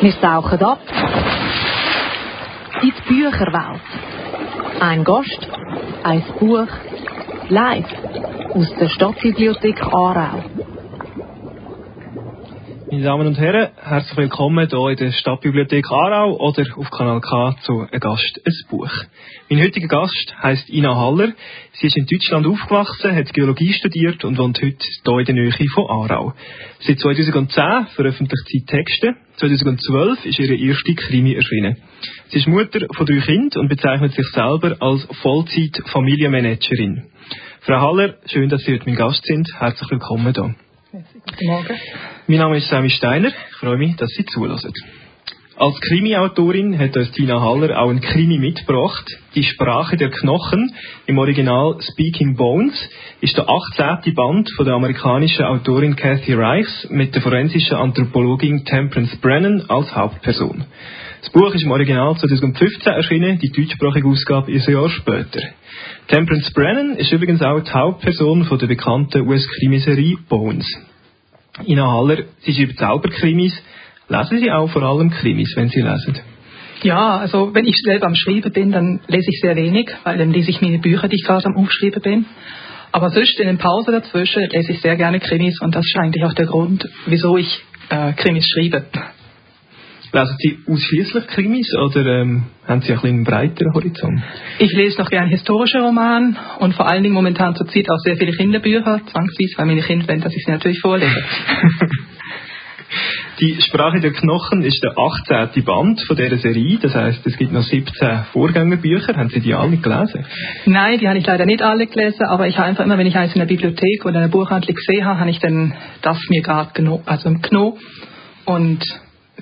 Wir tauchen ab in die Bücherwelt. Ein Gast, ein Buch, live aus der Stadtbibliothek Aarau. Meine Damen und Herren, herzlich willkommen hier in der Stadtbibliothek Aarau oder auf Kanal K zu «Ein Gast, ein Buch». Mein heutiger Gast heisst Ina Haller. Sie ist in Deutschland aufgewachsen, hat Geologie studiert und wohnt heute hier in der Nähe von Aarau. Seit 2010 veröffentlicht sie Texte. 2012 ist ihre erste Krimi erschienen. Sie ist Mutter von drei Kindern und bezeichnet sich selber als Vollzeit-Familienmanagerin. Frau Haller, schön, dass Sie heute mein Gast sind. Herzlich willkommen hier. Guten Morgen. Mein Name ist Sammy Steiner. Ich freue mich, dass Sie zulassen. Als Krimi-Autorin hat uns Tina Haller auch ein Krimi mitgebracht. Die Sprache der Knochen, im Original Speaking Bones, ist der 18. Band von der amerikanischen Autorin Kathy Reichs mit der forensischen Anthropologin Temperance Brennan als Hauptperson. Das Buch ist im Original 2015 erschienen, die deutschsprachige Ausgabe ist ein Jahr später. Temperance Brennan ist übrigens auch die Hauptperson von der bekannten US-Krimiserie Bones. Ina Haller, Sie schreibt selber Krimis. Lesen Sie auch vor allem Krimis, wenn Sie lesen? Ja, also wenn ich selber am Schreiben bin, dann lese ich sehr wenig, weil dann lese ich meine Bücher, die ich gerade am Aufschreiben bin. Aber sonst in den Pausen dazwischen lese ich sehr gerne Krimis und das ist eigentlich auch der Grund, wieso ich äh, Krimis schreibe. Lesen Sie ausschließlich Krimis oder ähm, haben Sie ein bisschen einen breiteren Horizont? Ich lese noch gerne historische Romane und vor allen Dingen momentan zur Zeit auch sehr viele Kinderbücher, zwangsweise, weil meine Kinder wollen, dass ich sie natürlich vorlese. Die Sprache der Knochen ist der 18. Band von dieser Serie. Das heißt, es gibt noch 17 Vorgängerbücher. Haben Sie die alle gelesen? Nein, die habe ich leider nicht alle gelesen, aber ich habe einfach immer, wenn ich eins in der Bibliothek oder in der Buchhandlung gesehen habe, habe ich dann das mir gerade genommen, also genommen und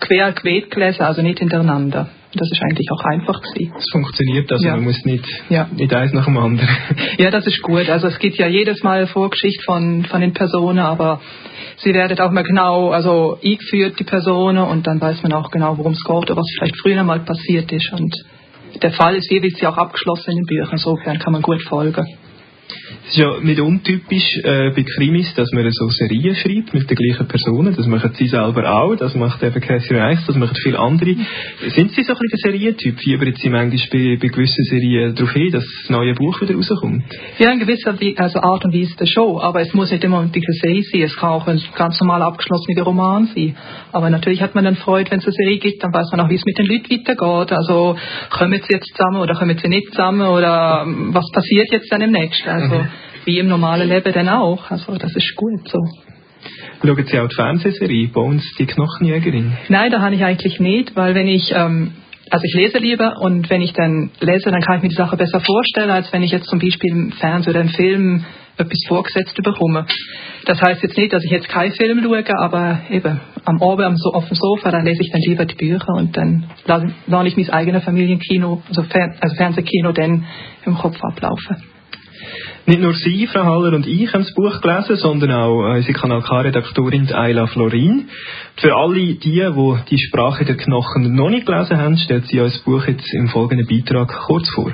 quer quet gelesen, also nicht hintereinander. Das ist eigentlich auch einfach gewesen. Es funktioniert, also Ja. man muss nicht, Ja. nicht eins nach dem anderen. Ja, das ist gut. Also es gibt ja jedes Mal Vorgeschichte von, von den Personen, aber sie werden auch mal genau also eingeführt, die Personen, und dann weiß man auch genau, worum es geht oder was vielleicht früher mal passiert ist. Und der Fall ist jeweils ja auch abgeschlossen in den Büchern. Insofern kann man gut folgen. Es ist ja nicht untypisch äh, bei Krimis, dass man so Serien schreibt mit den gleichen Personen. Das machen Sie selber auch. Das macht eben Cassie Reichs, das machen viele andere. Sind Sie so ein bisschen der Serientyp? Fiebern Sie manchmal bei, bei gewissen Serien darauf hin, dass das neue Buch wieder rauskommt? Ja, in gewisser also Art und Weise Show, aber es muss nicht immer eine Serie sein. Es kann auch ein ganz normal abgeschlossener Roman sein. Aber natürlich hat man dann Freude, wenn es eine Serie gibt, dann weiß man auch, wie es mit den Leuten weitergeht. Also kommen sie jetzt zusammen oder kommen sie nicht zusammen oder ähm, was passiert jetzt dann im nächsten? Also wie im normalen Leben dann auch. Also das ist gut so. Schauen Sie auch die Fernsehserie Bones, die Knochenjägerin? Nein, da habe ich eigentlich nicht, weil wenn ich, ähm, also ich lese lieber und wenn ich dann lese, dann kann ich mir die Sache besser vorstellen, als wenn ich jetzt zum Beispiel im Fernsehen oder im Film etwas vorgesetzt bekomme. Das heißt jetzt nicht, dass ich jetzt keinen Film schaue, aber eben am Abend am so auf dem Sofa, dann lese ich dann lieber die Bücher und dann lasse ich mein eigenes Familienkino, also, Fer also Fernsehkino, dann im Kopf ablaufen. Nicht nur Sie, Frau Haller und ich haben das Buch gelesen, sondern auch unsere Kanal K-Redaktorin Ayla Florin. Für alle die, die die Sprache der Knochen noch nicht gelesen haben, stellt sie uns das Buch jetzt im folgenden Beitrag kurz vor.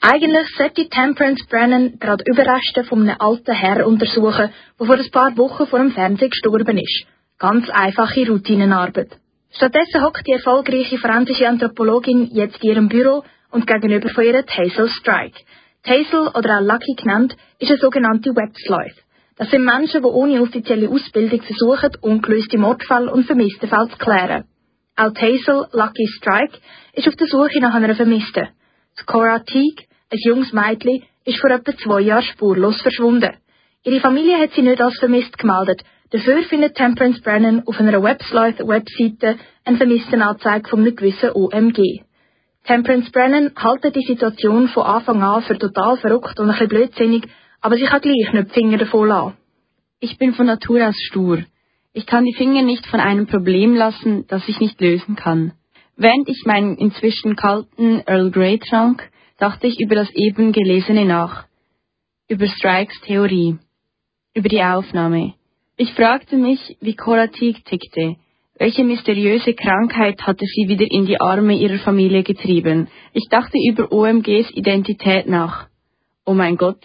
Eigentlich sollte Temperance Brennan gerade Überreste von einem alten Herr untersuchen, der vor ein paar Wochen vor dem Fernsehen gestorben ist. Ganz einfache Routinenarbeit. Stattdessen hockt die erfolgreiche forensische Anthropologin jetzt in ihrem Büro und gegenüber von ihr Hazel Strike. Hazel, oder auch Lucky genannt, ist eine sogenannte Web Sleuth. Das sind Menschen, die ohne offizielle Ausbildung versuchen, ungelöste Mordfälle und vermisste Fälle zu klären. Auch Hazel, Lucky Strike, ist auf der Suche nach einer Vermissten. Cora Teague, ein junges Mädchen, ist vor etwa zwei Jahren spurlos verschwunden. Ihre Familie hat sie nicht als vermisst gemeldet. Dafür findet Temperance Brennan auf einer Websloth-Webseite eine Vermisstenanzeige von einem gewissen OMG. Temperance Brennan hält die Situation von Anfang an für total verrückt und ein bisschen blödsinnig, aber sie kann gleich nicht die Finger davon lassen. Ich bin von Natur aus stur. Ich kann die Finger nicht von einem Problem lassen, das ich nicht lösen kann. Während ich meinen inzwischen kalten Earl Grey trank, dachte ich über das eben Gelesene nach. Über Strikes Theorie. Über die Aufnahme. Ich fragte mich, wie Cora Teague tickte. Welche mysteriöse Krankheit hatte sie wieder in die Arme ihrer Familie getrieben? Ich dachte über OMGs Identität nach. Oh mein Gott.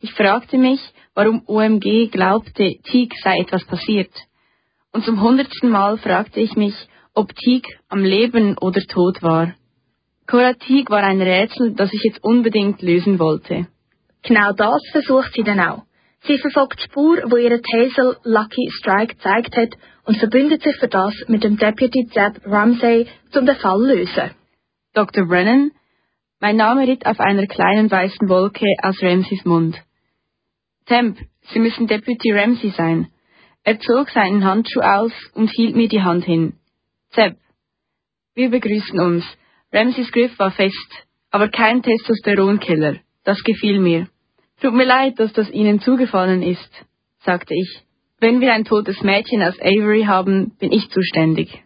Ich fragte mich, warum OMG glaubte, Teague sei etwas passiert. Und zum hundertsten Mal fragte ich mich, ob Teague am Leben oder tot war. Cora Teague war ein Rätsel, das ich jetzt unbedingt lösen wollte. Genau das versucht sie dann auch. Sie verfolgt die Spur, wo ihre Hazel Lucky Strike gezeigt hat und verbündet sich für das mit dem Deputy Zeb Ramsey, um den Fall zu lösen. Dr. Brennan, mein Name ritt auf einer kleinen weißen Wolke aus Ramseys Mund. Temp, Sie müssen Deputy Ramsey sein. Er zog seinen Handschuh aus und hielt mir die Hand hin. Zeb. Wir begrüßen uns. Ramseys Griff war fest, aber kein Testosteronkiller. Das gefiel mir. Tut mir leid, dass das Ihnen zugefallen ist, sagte ich. Wenn wir ein totes Mädchen aus Avery haben, bin ich zuständig.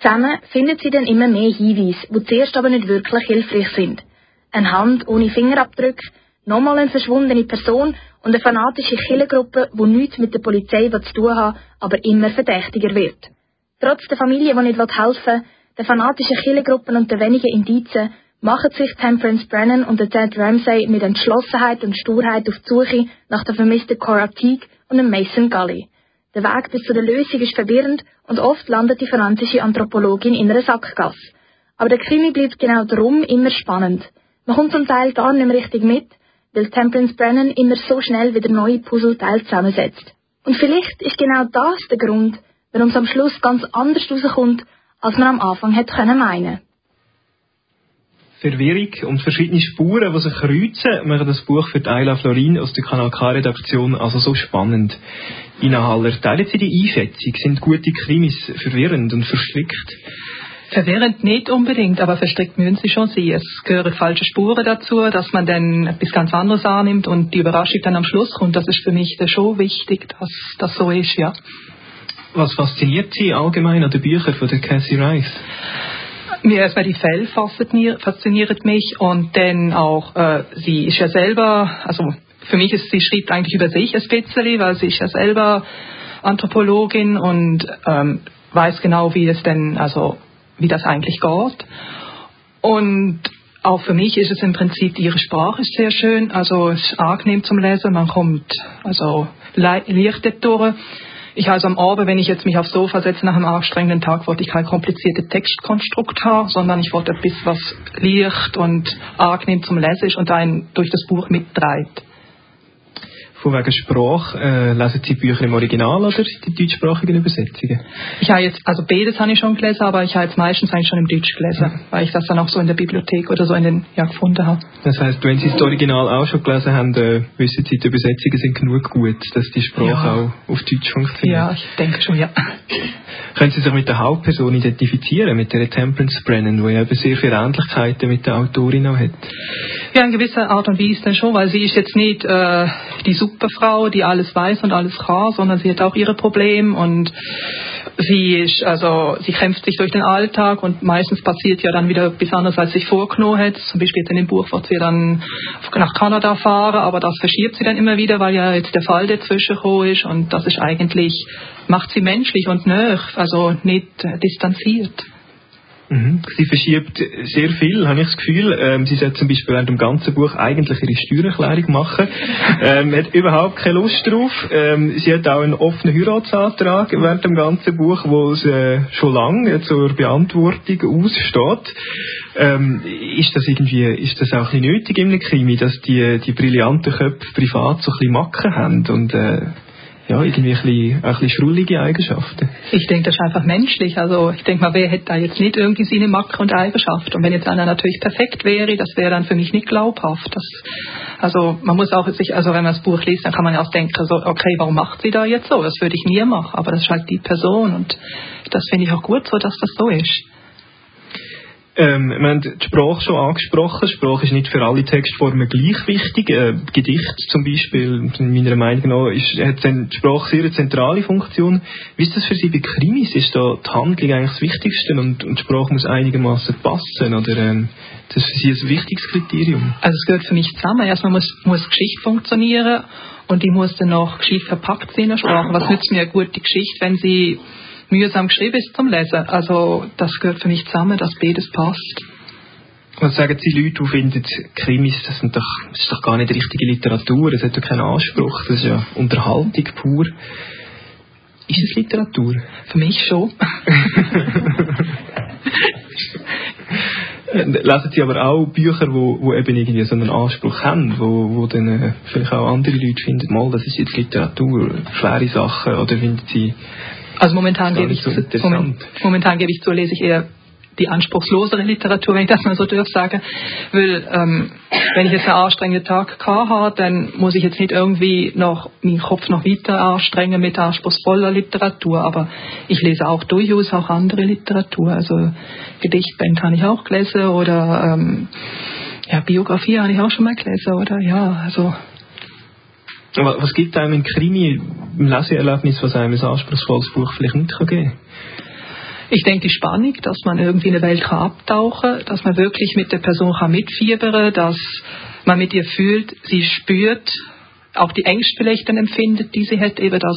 Zusammen findet sie dann immer mehr Hinweise, die zuerst aber nicht wirklich hilfreich sind. Eine Hand ohne Fingerabdrücke, nochmal eine verschwundene Person und eine fanatische Killergruppe, die nichts mit der Polizei zu tun hat, aber immer verdächtiger wird. Trotz der Familie, die nicht helfen will, der fanatischen Killergruppen und der wenigen Indizien, machen sich Temperance Brennan und der Ted Ramsey mit Entschlossenheit und Sturheit auf die Suche nach der vermissten Cora Teague und dem Mason Gully. Der Weg bis zu der Lösung ist verwirrend und oft landet die französische Anthropologin in einer Sackgasse. Aber der Krimi bleibt genau darum immer spannend. Man kommt zum Teil gar nicht mehr richtig mit, weil Temperance Brennan immer so schnell wieder neue Puzzleteile zusammensetzt. Und vielleicht ist genau das der Grund, warum es am Schluss ganz anders rauskommt, als man am Anfang hätte können meinen. Verwirrung und verschiedene Spuren, die sich kreuzen, machen das Buch für Ayla Florin aus der Kanal K-Redaktion also so spannend. Ina Haller, teilen Sie die Einschätzung? Sind gute Krimis verwirrend und verstrickt? Verwirrend nicht unbedingt, aber verstrickt müssen sie schon sein. Es gehören falsche Spuren dazu, dass man dann etwas ganz anderes annimmt und die Überraschung dann am Schluss kommt. Das ist für mich schon wichtig, dass das so ist, ja. Was fasziniert Sie allgemein an den Büchern von der Cassie Rice? Mir erstmal die Fälle fasziniert mich und dann auch, äh, sie ist ja selber, also für mich ist sie schreibt eigentlich über sich ein bisschen, weil sie ist ja selber Anthropologin und ähm, weiß genau, wie es denn, also wie das eigentlich geht. Und auch für mich ist es im Prinzip, ihre Sprache ist sehr schön, also es ist angenehm zum Lesen, man kommt also leicht durch. Ich also am Abend, wenn ich jetzt mich aufs Sofa setze nach einem anstrengenden Tag, wollte ich kein kompliziertes Textkonstrukt haben, sondern ich wollte etwas, was leicht und angenehm zum Lesen ist und einen durch das Buch mittreibt. Von wegen Sprache, äh, lesen Sie Bücher im Original oder die deutschsprachigen Übersetzungen? Ich habe jetzt, also beides habe ich schon gelesen, aber ich habe jetzt meistens eigentlich schon im Deutsch gelesen, mhm. weil ich das dann auch so in der Bibliothek oder so in den, ja, gefunden habe. Das heißt, wenn Sie das Original auch schon gelesen haben, äh, wissen Sie, die Übersetzungen sind genug gut, dass die Sprache ja. auch auf Deutsch funktioniert? Ja, ich denke schon, ja. Können Sie sich mit der Hauptperson identifizieren, mit der Temperance Brennan, die ja eben sehr viele Ähnlichkeiten mit der Autorin auch hat? Ja, in gewisser Art und Weise dann schon, weil sie ist jetzt nicht äh, die Superfrau, die alles weiß und alles kann, sondern sie hat auch ihre Probleme und sie ist, also sie kämpft sich durch den Alltag und meistens passiert ja dann wieder etwas anderes, als sich vorgenommen hat. Zum Beispiel in dem Buch wird sie dann nach Kanada fahren, aber das verschiebt sie dann immer wieder, weil ja jetzt der Fall dazwischen ist und das ist eigentlich, macht sie menschlich und nöch, also nicht distanziert. Mhm. Sie verschiebt sehr viel, habe ich das Gefühl. Ähm, sie sollte zum Beispiel während dem ganzen Buch eigentlich ihre Steuererklärung machen. ähm, hat überhaupt keine Lust drauf. Ähm, sie hat auch einen offenen Heiratsantrag während dem ganzen Buch, wo es äh, schon lange zur Beantwortung aussteht. Ähm, ist das irgendwie, ist das auch ein bisschen nötig im Krimi, dass die, die brillanten Köpfe privat so ein bisschen Macken haben und äh, ja, irgendwie ein bisschen, ein bisschen schrullige Eigenschaften. Ich denke, das ist einfach menschlich. Also ich denke mal, wer hätte da jetzt nicht irgendwie seine Macke und Eigenschaft? Und wenn jetzt einer natürlich perfekt wäre, das wäre dann für mich nicht glaubhaft. Das, also man muss auch sich, also wenn man das Buch liest, dann kann man ja auch denken, so, okay, warum macht sie da jetzt so? Das würde ich nie machen. Aber das ist halt die Person und das finde ich auch gut so, dass das so ist. Ähm, wir haben die Sprache schon angesprochen. Sprache ist nicht für alle Textformen gleich wichtig. Äh, Gedicht zum Beispiel, in meiner Meinung nach, ist, hat die Sprache sehr eine zentrale Funktion. Wie ist das für Sie bei Krimis? Ist da die Handlung eigentlich das Wichtigste und, und die Sprache muss einigermaßen passen? Oder ähm, das ist für Sie ein wichtiges Kriterium? Also es gehört für mich zusammen. Erstmal muss, muss Geschichte funktionieren und die muss dann noch gescheit verpackt sein in der Sprache. Was nützt mir eine gute Geschichte, wenn sie mühsam geschrieben ist zum Lesen. Also das gehört für mich zusammen, dass beides passt. Was sagen Sie Leute, die finden, Krimis, das, sind doch, das ist doch gar nicht richtige Literatur, das hat doch keinen Anspruch, das ist ja Unterhaltung pur. Ist es Literatur? Für mich schon. Lesen Sie aber auch Bücher, wo, wo eben irgendwie so einen Anspruch haben, wo, wo dann äh, vielleicht auch andere Leute finden, mal, das ist jetzt Literatur, schwere Sachen, oder finden Sie... Also momentan gebe ich, so moment, momentan gebe ich zu, lese ich eher die anspruchslosere Literatur, wenn ich das mal so darf sagen. Weil, ähm, wenn ich jetzt einen anstrengenden Tag habe, dann muss ich jetzt nicht irgendwie noch meinen Kopf noch weiter anstrengen mit anspruchsvoller Literatur. Aber ich lese auch durchaus auch andere Literatur. Also Gedichtbände habe ich auch gelesen oder ähm, ja, Biografie habe ich auch schon mal gelesen, oder? Ja, also was gibt einem ein Krimi, ein Leseerlebnis, was einem ein anspruchsvolles Buch vielleicht nicht geben kann? Ich denke, die Spannung, dass man irgendwie in eine Welt kann abtauchen kann, dass man wirklich mit der Person kann mitfiebern dass man mit ihr fühlt, sie spürt, auch die Ängste vielleicht dann empfindet, die sie hat, eben das,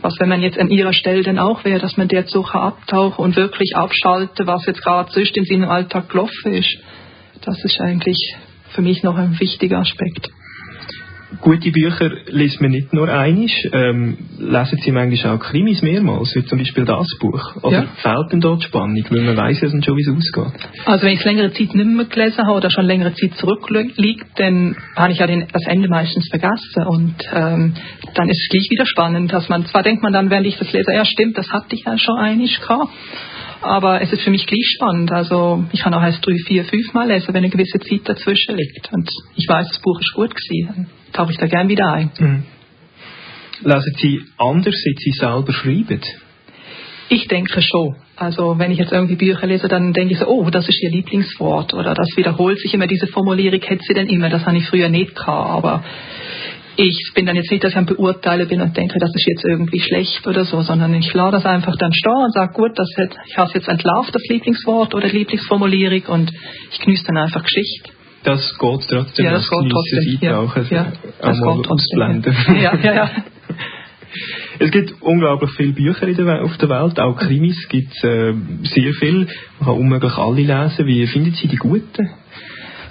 was wenn man jetzt an ihrer Stelle dann auch wäre, dass man der so kann abtauchen und wirklich abschalten, was jetzt gerade sonst in seinem Alltag gelaufen ist. Das ist eigentlich für mich noch ein wichtiger Aspekt gute Bücher liest man nicht nur einisch, ähm, lesen Sie manchmal auch Krimis mehrmals, wie zum Beispiel das Buch. Oder ja. fehlt denn dort Spannung, weil man weiß ja schon, wie es ausgeht? Also wenn ich es längere Zeit nicht mehr gelesen habe oder schon längere Zeit zurückliegt, dann habe ich ja den, das Ende meistens vergessen und ähm, dann ist es gleich wieder spannend, dass man, zwar denkt man dann, während ich das lese, ja stimmt, das hatte ich ja schon einisch gehabt, aber es ist für mich gleich spannend. Also ich kann auch erst drei, vier, fünf Mal lesen, wenn eine gewisse Zeit dazwischen liegt. Und ich weiß, das Buch ist gut gewesen. Tauche ich da gern wieder ein. Mhm. Lesen Sie anders, seit Sie selber schreiben? Ich denke schon. Also wenn ich jetzt irgendwie Bücher lese, dann denke ich so, oh, das ist Ihr Lieblingswort oder das wiederholt sich immer, diese Formulierung hätte sie denn immer, das habe ich früher nicht gehabt, aber ich bin dann jetzt nicht, dass ich am Beurteilen bin und denke, das ist jetzt irgendwie schlecht oder so, sondern ich lasse das einfach dann stehen und sage, gut, das hat, ich habe es jetzt entlarvt, das Lieblingswort oder Lieblingsformulierung und ich genieße dann einfach Geschichte. Das geht trotzdem. Ja, das geht trotzdem. Ja, also ja, das geht trotzdem. Ja, ja, ja. Es gibt unglaublich viele Bücher der, auf der Welt, auch Krimis gibt es äh, sehr viel. Man kann unmöglich alle lesen. Wie finden Sie die guten?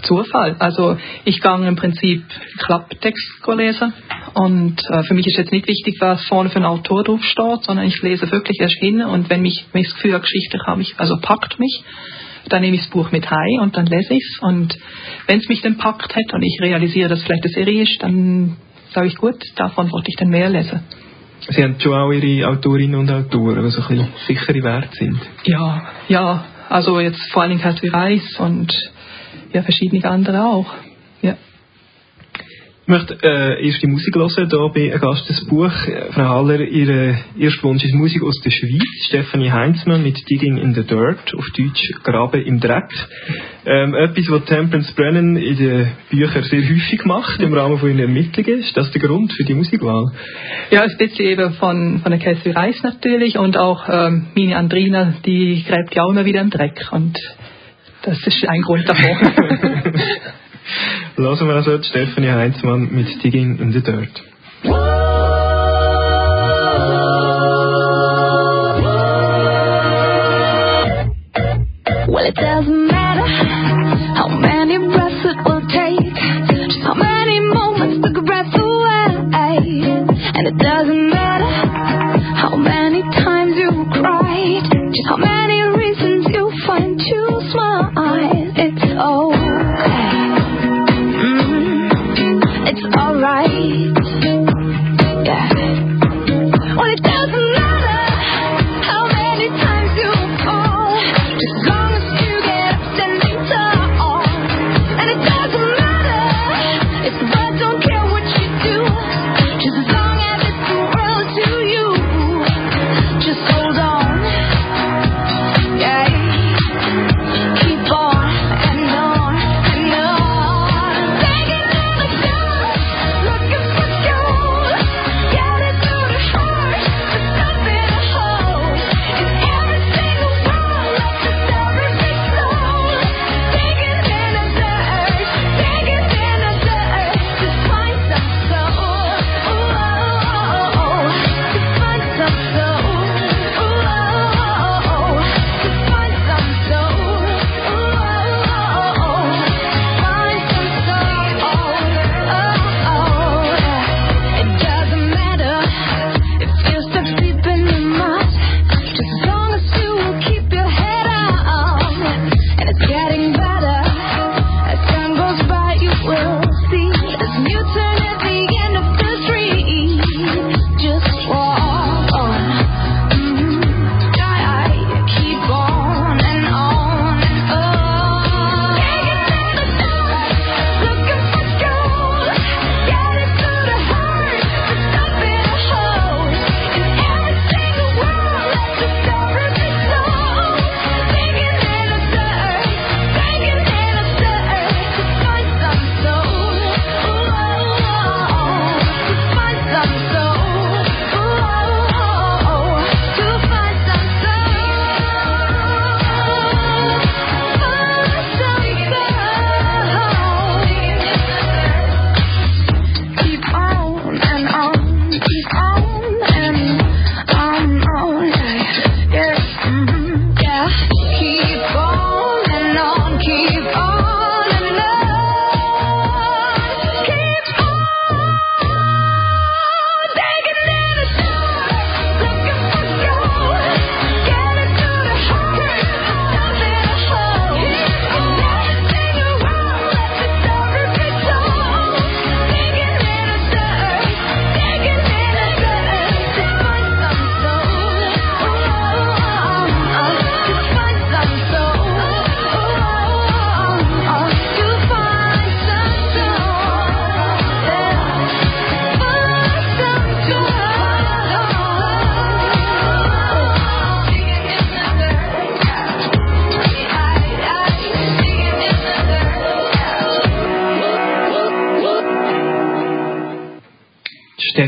Zufall. Also ich gehe im Prinzip Klapptext lesen und äh, für mich ist jetzt nicht wichtig, was vorne für ein Autor drauf steht, sondern ich lese wirklich erst hin und wenn mich, wenn ich das Gefühl, Geschichte habe, ich, also packt mich, dann nehme ich das Buch mit heim und dann lese ich es und wenn es mich dann packt hat und ich realisiere, dass es vielleicht eine Serie ist, dann sage ich gut, davon wollte ich dann mehr lesen. Sie haben schon auch Ihre Autorinnen und Autoren, die so ein bisschen sichere Wert sind. Ja, ja. Also jetzt vor allem Katrin Reis und ja, verschiedene andere auch. Ja. Ich möchte äh, erst die Musik hören, hier bei Gast des Buch. Frau Haller, Ihr erster Wunsch ist Musik aus der Schweiz. Stephanie Heinzmann mit Digging in the Dirt, auf Deutsch Graben im Dreck. Ähm, etwas, was Temperance Brennan in den Büchern sehr häufig macht, im Rahmen von ihren Ermittlungen. Ist das der Grund für die Musikwahl? Ja, ein bisschen eben von, von der Cassie Reis natürlich und auch ähm, meine Andrina, die gräbt ja auch immer wieder im Dreck und das ist ein Grund davor. Lassen wir also Stephanie Heinzmann mit Digging in the Dirt. Well, it doesn't matter how many breaths it will take, just how many moments took a breath away. And it doesn't matter how many times you cried, just how many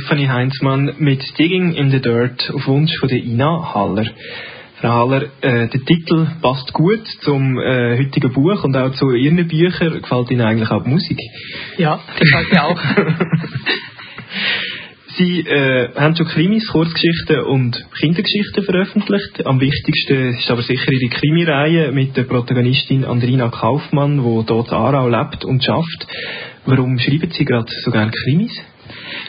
Stephanie Heinzmann mit Digging in the Dirt auf Wunsch von der Ina Haller. Frau Haller, äh, der Titel passt gut zum äh, heutigen Buch und auch zu Ihren Büchern. Gefällt Ihnen eigentlich auch die Musik? Ja, gefällt mir auch. Sie äh, haben schon Krimis, Kurzgeschichten und Kindergeschichten veröffentlicht. Am wichtigsten ist aber sicher Ihre Krimireihe mit der Protagonistin Andrina Kaufmann, die dort in Aarau lebt und schafft. Warum schreiben Sie gerade so gerne Krimis?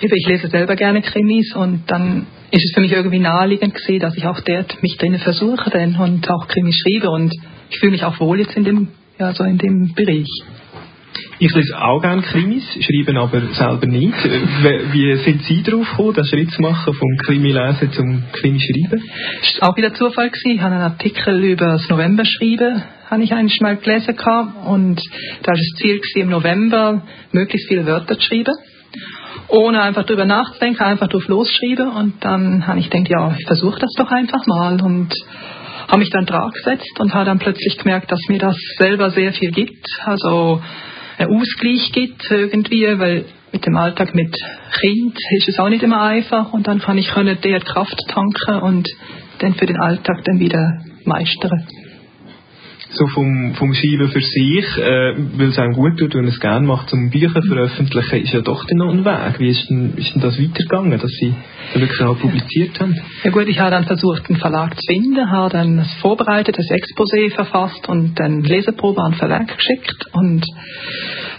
Ich lese selber gerne Krimis und dann ist es für mich irgendwie naheliegend gesehen, dass ich auch dort mich drinnen versuche denn und auch Krimis schreibe und ich fühle mich auch wohl jetzt in dem, ja, so in dem Bereich. Ich lese auch gerne Krimis, schreibe aber selber nicht. Wie sind Sie darauf gekommen, den Schritt zu machen, vom Krimi-Lesen zum Krimi-Schreiben? Das war auch wieder Zufall. Gewesen. Ich habe einen Artikel über das November-Schreiben habe ich eigentlich mal gelesen und da war das Ziel gewesen, im November möglichst viele Wörter zu schreiben ohne einfach drüber nachzudenken, einfach drauf losschreiben und dann habe ich gedacht, ja, ich versuche das doch einfach mal. Und habe mich dann dran gesetzt und habe dann plötzlich gemerkt, dass mir das selber sehr viel gibt, also ein Ausgleich gibt irgendwie, weil mit dem Alltag mit Kind ist es auch nicht immer einfach. Und dann kann ich der Kraft tanken und dann für den Alltag dann wieder meistern so vom, vom Schreiben für sich, äh, weil es einem gut tut, man es gerne macht, zum Bücher veröffentlichen, ist ja doch dann noch ein Weg. Wie ist denn, ist denn das weitergegangen, dass Sie dann wirklich auch publiziert haben? Ja gut, ich habe dann versucht, einen Verlag zu finden, habe dann das vorbereitet, das Exposé verfasst und dann Leseprobe an den Verlag geschickt und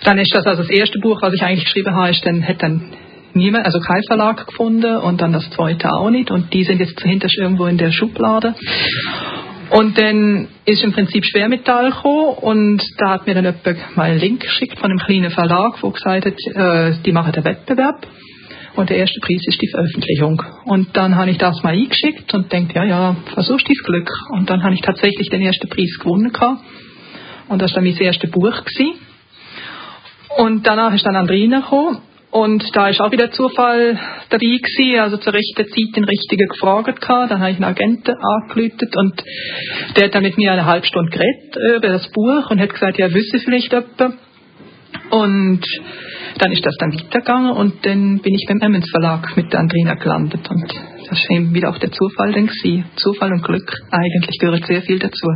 dann ist das also das erste Buch, was ich eigentlich geschrieben habe, ist dann, hat dann niemand, also kein Verlag gefunden und dann das zweite auch nicht und die sind jetzt hinterst irgendwo in der Schublade. Und dann ist im Prinzip Schwermetall gekommen und da hat mir dann jemand mal einen Link geschickt von einem kleinen Verlag, wo gesagt hat, äh, die machen einen Wettbewerb und der erste Preis ist die Veröffentlichung. Und dann habe ich das mal eingeschickt und denkt, ja, ja, versuchst dein Glück. Und dann habe ich tatsächlich den ersten Preis gewonnen gehabt. Und das war dann mein erstes Buch gewesen. Und danach ist dann Andrina gekommen und da ist auch wieder Zufall dabei gewesen, also zur rechten Zeit den Richtigen gefragt gehabt. Dann habe ich einen Agenten angelötet und der hat dann mit mir eine halbe Stunde geredet über das Buch und hat gesagt, ja, wüsste vielleicht jemand. Und dann ist das dann weitergegangen und dann bin ich beim Emmons Verlag mit der Andrina gelandet und das ist eben wieder auch der Zufall dann gewesen. Zufall und Glück, eigentlich gehört sehr viel dazu.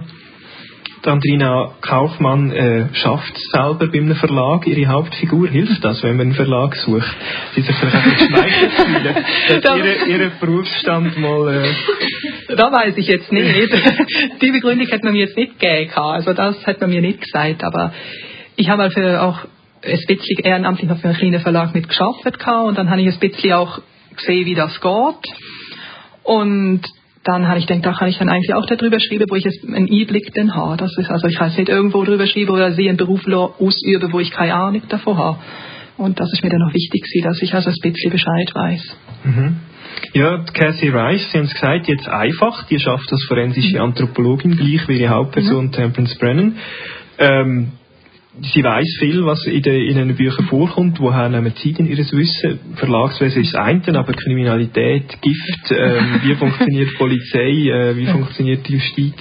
Andrina Kaufmann äh, schafft selber bei einem Verlag ihre Hauptfigur. Hilft das, wenn man einen Verlag sucht? Sie sich vielleicht einfach geschmeichelt fühlen, dass ihre, ihre Berufsstand mal... Äh da weiß ich jetzt nicht. Die Begründung hat man mir jetzt nicht gegeben. Also das hat man mir nicht gesagt. Aber ich habe halt für auch ein bisschen ehrenamtlich noch für einen kleinen Verlag mitgeschafft und dann habe ich ein bisschen auch gesehen, wie das geht. Und dann habe ich gedacht, da kann ich dann eigentlich auch darüber schreiben, wo ich jetzt einen Einblick dann habe. Das ist also, ich kann es nicht irgendwo drüber schreiben oder sie einen Beruf ausüben, wo ich keine Ahnung davon habe. Und das ist mir dann auch wichtig, dass ich also ein bisschen Bescheid weiß. Mhm. Ja, Cassie Rice, Sie haben es gesagt, jetzt einfach, die schafft als forensische mhm. Anthropologin gleich wie ihre Hauptperson mhm. Temperance Brennan. Ähm, sie weiß viel, was in, den, in den Büchern vorkommt. Woher nehmen Sie denn Ihres Wissen? Verlagswesen ist das eine, aber Kriminalität, Gift, ähm, wie funktioniert die Polizei, äh, wie funktioniert die Justiz?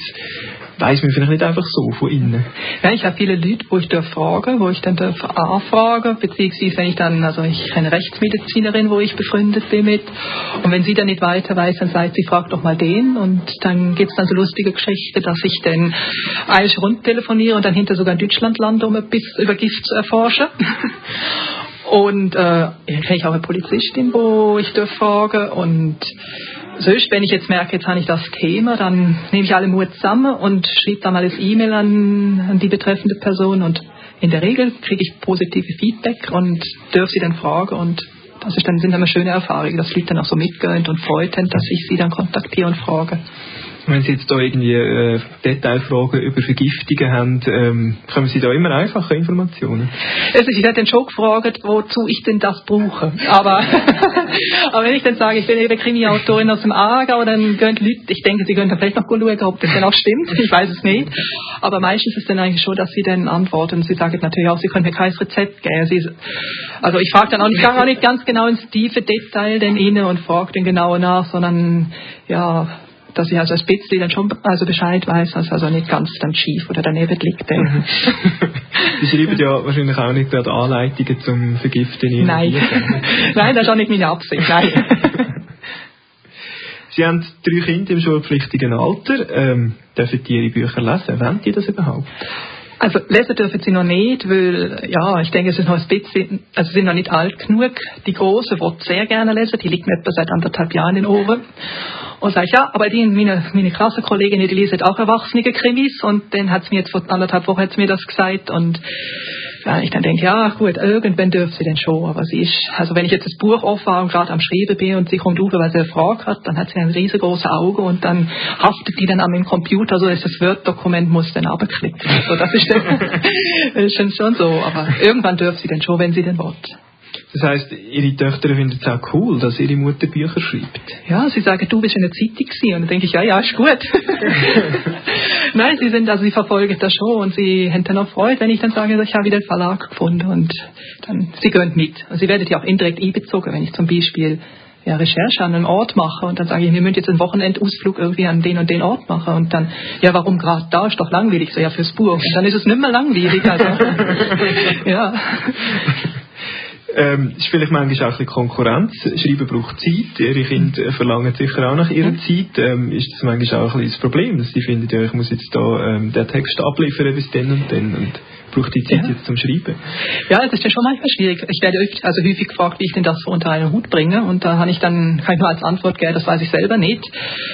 Weiß man vielleicht nicht einfach so von innen. Ja, ich habe viele Leute, wo ich darf fragen, wo ich dann darf anfragen, beziehungsweise wenn ich dann, also ich eine Rechtsmedizinerin, wo ich befreundet bin mit, und wenn sie dann nicht weiter weiß, dann sagt sie, frag doch mal den, und dann gibt es dann so lustige Geschichten, dass ich dann Irisch rund telefoniere und dann hinter sogar in Deutschland lande, um etwas über Gift zu erforschen. Und äh, kenne ich auch eine Polizistin, wo ich darf fragen und sonst, wenn ich jetzt merke, jetzt habe ich das Thema, dann nehme ich alle Mut zusammen und schreibe dann mal das E-Mail an, an die betreffende Person und in der Regel kriege ich positive Feedback und darf sie dann fragen und das ist dann, sind dann eine schöne Erfahrungen, dass Leute dann auch so mitgehen und freut haben, dass ich sie dann kontaktiere und frage. Wenn Sie jetzt da irgendwie äh, Detailfragen über Vergiftungen haben, ähm, kommen Sie da immer einfache Informationen? Also ich dann schon gefragt, wozu ich denn das brauche. Aber, aber wenn ich dann sage, ich bin eben Krimi-Autorin aus dem Aargau, dann gehen Leute, ich denke, sie können vielleicht noch schauen, ob das dann auch stimmt. Ich weiß es nicht. Aber meistens ist es dann eigentlich schon, dass sie dann antworten. Sie sagen natürlich auch, sie können mir kein Rezept geben. Sie, also ich frage dann auch, ich auch nicht ganz genau ins tiefe Detail denn Ihnen und frage dann genau nach, sondern ja, dass ich also ein bisschen dann schon also Bescheid weiß, dass also nicht ganz dann schief oder daneben liegt. Mhm. Sie schreiben ja wahrscheinlich auch nicht gerade Anleitungen zum Vergiften in Nein. Nein, das ist auch nicht meine Absicht. Nein. Sie haben drei Kinder im schulpflichtigen Alter. Ähm, dürfen die Ihre Bücher lesen? Wollen die das überhaupt? Also lesen dürfen sie noch nicht, weil ja, ich denke, es ist noch ein bisschen, also sie sind noch nicht alt genug. Die Große wird sehr gerne lesen, die liegt mir etwa seit anderthalb Jahren in den Ohren. Und sage ich, ja, aber die, meine, meine Klassenkollegin, die lesen auch erwachsene Krimis und dann hat sie mir jetzt vor anderthalb Wochen hat sie mir das gesagt und ja, ich dann denke, ja gut, irgendwann dürfte sie denn schon, aber sie ist, also wenn ich jetzt das Buch aufmache und gerade am Schreiben bin und sie kommt auf, weil sie eine Frage hat, dann hat sie ein riesengroßes Auge und dann haftet die dann an meinem Computer, so dass das Word-Dokument muss dann abklicken. Also das ist dann ist schon so, aber irgendwann dürfte sie dann schon, wenn sie denn will. Das heisst, Ihre Töchter finden es auch cool, dass Ihre Mutter Bücher schreibt? Ja, sie sagen, du bist in der Zeitung gewesen. Und dann denke ich, ja, ja, ist gut. Nein, sie sind, also sie verfolgen das schon und sie haben dann auch Freude, wenn ich dann sage, ich habe wieder einen Verlag gefunden und dann, sie gehen mit. Und sie werden ja auch indirekt einbezogen, wenn ich zum Beispiel ja, Recherche an einem Ort mache und dann sage ich, wir müssen jetzt einen Wochenendausflug irgendwie an den und den Ort machen und dann, ja, warum gerade da, ist doch langweilig, so ja, fürs Buch. Und dann ist es nicht mehr langweilig, also, ja. Ähm, ist vielleicht manchmal auch ein bisschen Konkurrenz. Schreiben braucht Zeit. Ihre Kinder verlangen sicher auch nach ihrer Zeit. Ähm, ist das manchmal auch ein bisschen das Problem, dass sie finden, ja, ich muss jetzt da ähm, den Text abliefern bis dann und dann und braucht die Zeit ja. jetzt zum Schreiben? Ja, das ist ja schon manchmal schwierig. Ich werde öfter, also häufig gefragt, wie ich denn das so unter einen Hut bringe und da habe ich dann, kann ich nur als Antwort geben, das weiß ich selber nicht,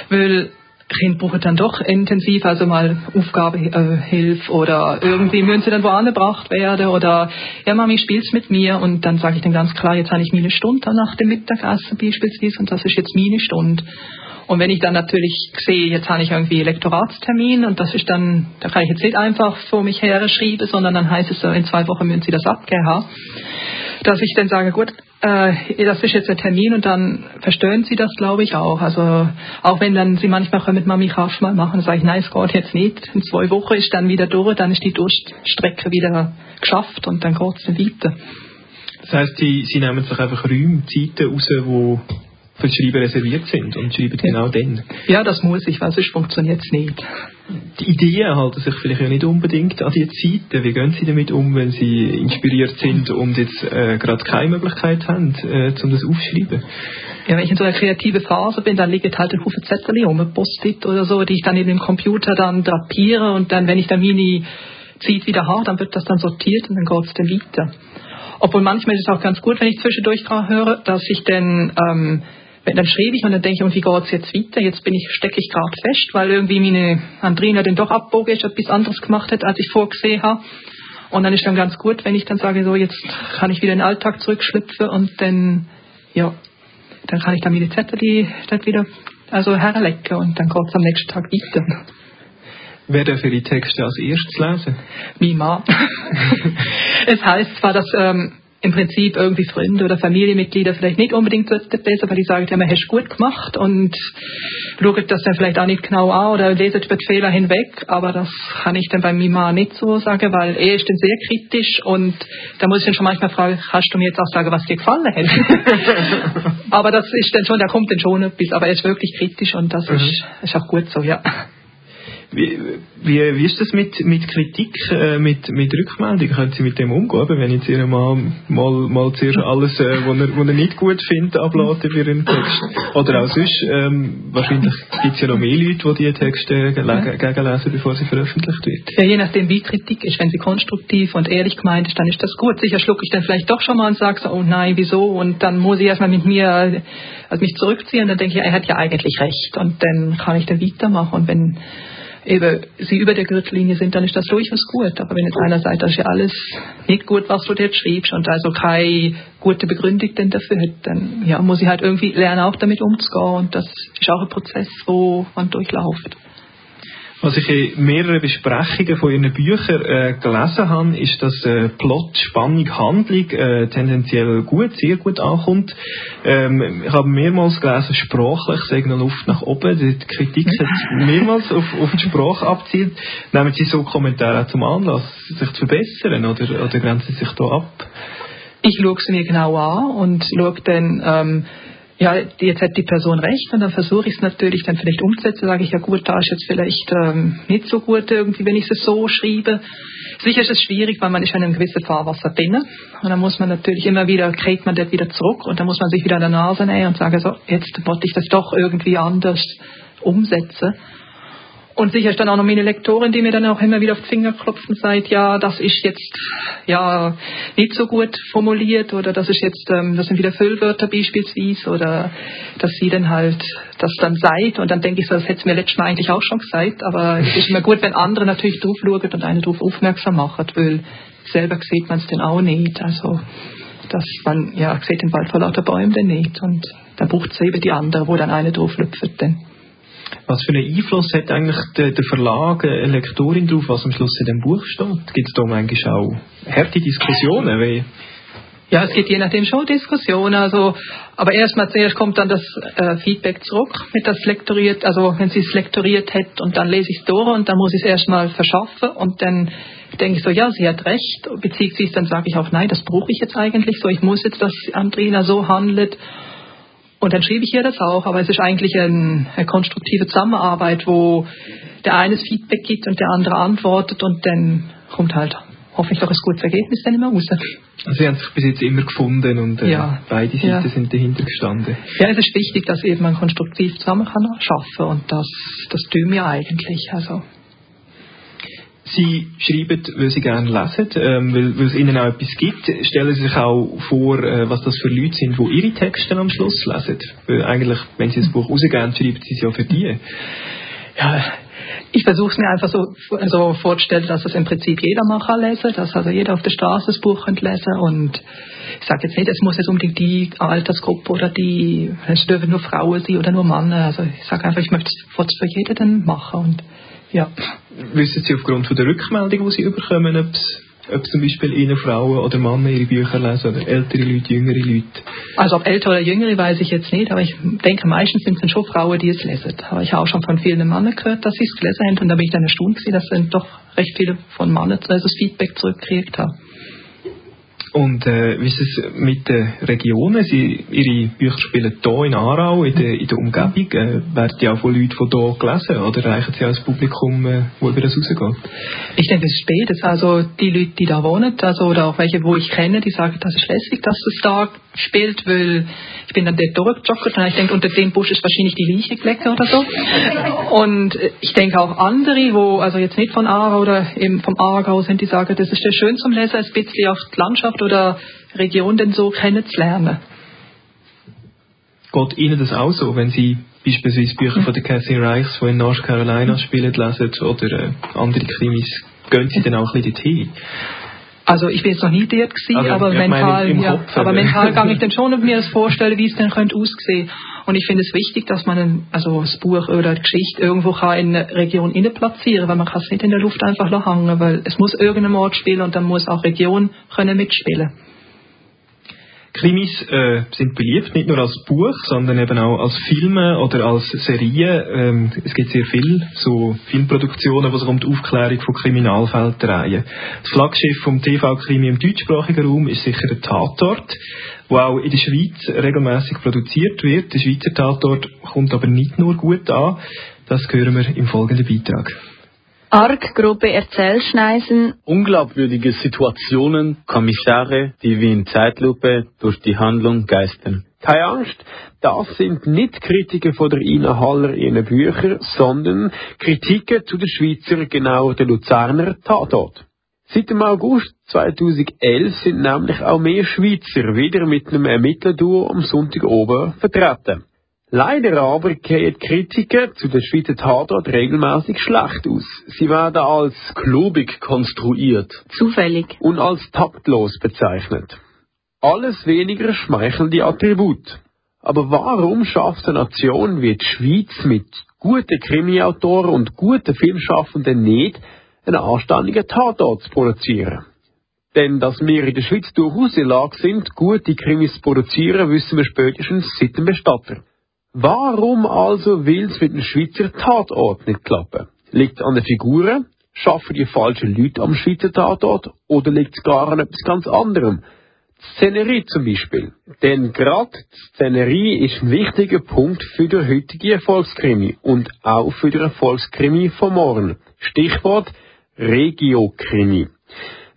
weil Kind braucht dann doch intensiv, also mal Aufgabehilfe äh, oder irgendwie müssen sie dann woanders gebracht werden oder ja Mami spielst mit mir und dann sage ich dann ganz klar, jetzt habe ich meine Stunde nach dem Mittagessen beispielsweise und das ist jetzt meine Stunde. Und wenn ich dann natürlich sehe, jetzt habe ich irgendwie Lektoratstermin und das ist dann, da kann ich jetzt nicht einfach vor mich her schreiben, sondern dann heißt es so, in zwei Wochen müssen Sie das abgeben, dass ich dann sage, gut, äh, das ist jetzt ein Termin und dann verstehen sie das, glaube ich, auch. Also auch wenn dann sie manchmal mit Mami Kraft mal machen, sage ich, nein, es geht jetzt nicht. In zwei Wochen ist dann wieder durch, dann ist die Durchstrecke wieder geschafft und dann geht es weiter. Das heißt, sie, sie nehmen sich einfach Räume, Zeiten raus, wo für Schreiben reserviert sind und schreiben ja. genau dann. Ja, das muss ich, weil sonst funktioniert es nicht. Die Ideen halten sich vielleicht ja nicht unbedingt an die Zeiten. Wie gehen Sie damit um, wenn Sie inspiriert sind und jetzt äh, gerade keine Möglichkeit haben, äh, um das aufzuschreiben? Ja, wenn ich in so einer kreativen Phase bin, dann liegt halt ein Haufen Zettel um, Post-it oder so, die ich dann in dem Computer dann drapiere und dann, wenn ich dann meine Zeit wieder habe, dann wird das dann sortiert und dann geht es dann weiter. Obwohl manchmal ist es auch ganz gut, wenn ich zwischendurch höre, dass ich dann ähm, dann schreibe ich und dann denke ich, und wie geht es jetzt weiter? Jetzt bin ich, stecke ich gerade fest, weil irgendwie meine Andrina den doch abbogen ist, etwas anderes gemacht hat, als ich vorgesehen habe. Und dann ist dann ganz gut, wenn ich dann sage, so jetzt kann ich wieder in den Alltag zurückschlüpfen und dann, ja, dann kann ich dann meine Zettel die, dort wieder also herlecken und dann geht es am nächsten Tag weiter. Wer darf Ihre Texte als erstes lesen? Mann. es heißt zwar, dass ähm, im Prinzip irgendwie Freunde oder Familienmitglieder vielleicht nicht unbedingt lesen, weil die sagen, man hast gut gemacht und schaut das dann vielleicht auch nicht genau an oder lesen über die Fehler hinweg, aber das kann ich dann bei Mima nicht so sagen, weil er ist dann sehr kritisch und da muss ich dann schon manchmal fragen, kannst du mir jetzt auch sagen, was dir gefallen hat? aber das ist dann schon, da kommt dann schon etwas, aber er ist wirklich kritisch und das mhm. ist, ist auch gut so, ja. Wie, wie, wie ist das mit, mit Kritik, äh, mit, mit Rückmeldung? Können Sie mit dem umgehen, wenn jetzt Ihr Mann mal, mal zuerst alles, äh, was er, er nicht gut findet, ablädt für Ihren Text? Oder auch sonst, ähm, wahrscheinlich gibt es ja noch mehr Leute, die diese Texte gegenlesen, bevor sie veröffentlicht wird. Ja, je nachdem, wie Kritik ist. Wenn sie konstruktiv und ehrlich gemeint ist, dann ist das gut. Sicher schlucke ich dann vielleicht doch schon mal und sage so, oh nein, wieso? Und dann muss ich erstmal mit mir also mich zurückziehen dann denke ich, er hat ja eigentlich recht. Und dann kann ich dann weitermachen. Und wenn eben sie über der Gürtellinie sind, dann ist das durchaus gut. Aber wenn jetzt einer sagt, das ist ja alles nicht gut, was du jetzt schreibst und also keine gute Begründung dafür hat, dann ja, muss ich halt irgendwie lernen, auch damit umzugehen. Und das ist auch ein Prozess, wo man durchläuft. Was ich in mehreren Besprechungen von Ihren Büchern äh, gelesen habe, ist, dass äh, Plot, Spannung, Handlung äh, tendenziell gut, sehr gut ankommt. Ähm, ich habe mehrmals gelesen, sprachlich sei noch Luft nach oben. Die Kritik hat mehrmals auf, auf die Sprache abzielt. Nehmen Sie so Kommentare zum Anlass, sich zu verbessern oder, oder grenzen Sie sich da ab? Ich schaue sie mir genau an und schaue dann, ähm, ja, jetzt hat die Person recht und dann versuche ich es natürlich dann vielleicht umzusetzen, sage ich, ja gut, da ist jetzt vielleicht ähm, nicht so gut irgendwie, wenn ich es so schreibe. Sicher ist es schwierig, weil man ist in einem gewissen Fahrwasser drin und dann muss man natürlich immer wieder, kriegt man das wieder zurück und dann muss man sich wieder an der Nase nähen und sagen, so, jetzt wollte ich das doch irgendwie anders umsetzen. Und sicher ist dann auch noch meine Lektorin, die mir dann auch immer wieder auf die Finger klopft und sagt, ja, das ist jetzt ja nicht so gut formuliert oder das ist jetzt, ähm, das sind wieder Füllwörter beispielsweise oder dass sie dann halt das dann seid und dann denke ich so, das hätte mir letztes Mal eigentlich auch schon gesagt, aber es ist immer gut, wenn andere natürlich drauf schauen und einen darauf aufmerksam machen, weil selber sieht man es dann auch nicht. Also dass man ja sieht den Wald vor lauter Bäumen dann nicht und dann braucht es eben die andere, wo dann eine drauf lüpft. Dann. Was für einen Einfluss hat eigentlich der, der Verlag, eine Lektorin darauf, was am Schluss in dem Buch steht? Gibt es da manchmal auch harte Diskussionen? Wie ja, es gibt je nachdem schon Diskussionen. Also, aber erstmal zuerst kommt dann das äh, Feedback zurück, mit das lektoriert, also wenn sie es lektoriert hat und dann lese ich es durch und dann muss ich es erstmal verschaffen und dann denke ich so, ja, sie hat recht, beziehungsweise dann sage ich auch, nein, das brauche ich jetzt eigentlich so, ich muss jetzt, dass Andrina so handelt und dann schriebe ich ihr das auch, aber es ist eigentlich ein, eine konstruktive Zusammenarbeit, wo der eine Feedback gibt und der andere antwortet und dann kommt halt hoffentlich auch ein gutes Ergebnis dann immer raus. Also Sie haben sich bis jetzt immer gefunden und äh, ja. beide Seiten ja. sind dahinter gestanden. Ja, es ist wichtig, dass eben man konstruktiv zusammen kann schaffen und das, das tun wir eigentlich. Also Sie schreiben, weil Sie gerne lesen, ähm, weil, weil, es Ihnen auch etwas gibt. Stellen Sie sich auch vor, äh, was das für Leute sind, die Ihre Texte am Schluss lesen. Weil eigentlich, wenn Sie das Buch rausgeben, schreiben Sie es ja für die. Ja, ich versuche es mir einfach so, so vorzustellen, dass es im Prinzip jeder mal kann lesen, dass also jeder auf der Straße das Buch könnte lesen und ich sage jetzt nicht, es muss jetzt unbedingt die Altersgruppe oder die, es dürfen nur Frauen sein oder nur Männer. Also ich sage einfach, ich möchte es für jeden machen und ja. Wissen Sie aufgrund von der Rückmeldung, die Sie bekommen, ob ob zum Beispiel Ihnen Frauen oder Männer ihre Bücher lesen oder ältere Leute, jüngere Leute? Also ob ältere oder jüngere weiß ich jetzt nicht, aber ich denke meistens sind es schon Frauen, die es lesen. Aber ich habe auch schon von vielen Männern gehört, dass sie es gelesen haben und da bin ich dann erstaunt gewesen, dass dann doch recht viele von Männern das Feedback zurückgekriegt haben. Und äh, wie ist es mit den Regionen? Sie, Ihre Bücher spielen hier in Aarau, in der, in der Umgebung. Äh, werden die auch von Leuten von hier gelesen oder erreichen Sie das Publikum, äh, wo über das rausgeht? Ich denke, es ist spätestens. Also die Leute, die da wohnen, also, oder auch welche, wo ich kenne, die sagen, das ist lässig, dass es da spielt, weil ich bin dann dort durchgejoggt und ich denke, unter dem Busch ist wahrscheinlich die Leiche gelegen oder so. Und äh, ich denke auch andere, wo also jetzt nicht von Aarau oder eben vom Aargau sind, die sagen, das ist ja schön zum Lesen, ein bisschen auch die Landschaft oder Region denn so kennenzulernen. Geht Ihnen das auch so, wenn Sie beispielsweise Bücher von der Cassie Reichs, die in North Carolina spielen, lesen oder äh, andere Krimis, gehen Sie dann auch ein bisschen dorthin? Also ich bin jetzt noch nie dort gewesen, also, aber mental, im ja, Kopf, aber mental kann ich dann schon mir das vorstellen, wie es dann könnte aussehen. Und ich finde es wichtig, dass man ein, also das Buch oder die Geschichte irgendwo kann in eine Region innen platzieren, weil man kann es nicht in der Luft einfach hängen, weil es muss irgendein Ort spielen und dann muss auch Region können mitspielen. Krimis äh, sind beliebt, nicht nur als Buch, sondern eben auch als Filme oder als Serien. Ähm, es gibt sehr viele so Filmproduktionen, die sich um die Aufklärung von Kriminalfällen drehen. Das Flaggschiff vom TV-Krimi im deutschsprachigen Raum ist sicher der Tatort, wo auch in der Schweiz regelmäßig produziert wird. Der Schweizer Tatort kommt aber nicht nur gut an. Das hören wir im folgenden Beitrag. Arg grobe Erzählschneisen, unglaubwürdige Situationen, Kommissare, die wie in Zeitlupe durch die Handlung geistern. Keine Angst, das sind nicht Kritiken von der Ina Haller ihren Büchern, sondern Kritiken zu der Schweizer, genauer der Luzerner Tatort. Seit dem August 2011 sind nämlich auch mehr Schweizer wieder mit einem Ermittlerduo am Sonntag oben vertreten. Leider aber gehen Kritiker zu der Schweizer Tatort regelmäßig schlecht aus. Sie werden als klobig konstruiert. Zufällig. Und als taktlos bezeichnet. Alles weniger schmeichelnde Attribut. Aber warum schafft eine Nation wie die Schweiz mit guten Krimiautoren und guten Filmschaffenden nicht, einen anständigen Tatort zu produzieren? Denn dass wir in der Schweiz durchaus in der Lage sind, gute Krimis zu produzieren, wissen wir spätestens seit dem Bestatter. Warum also will es mit dem Schweizer Tatort nicht klappen? Liegt es an den Figuren? Schaffen die falschen Leute am Schweizer Tatort? Oder liegt es gar an etwas ganz anderem? Szenerie zum Beispiel. Denn gerade Szenerie ist ein wichtiger Punkt für den heutigen Erfolgskrimi und auch für den Erfolgskrimi von morgen. Stichwort Regiokrimi.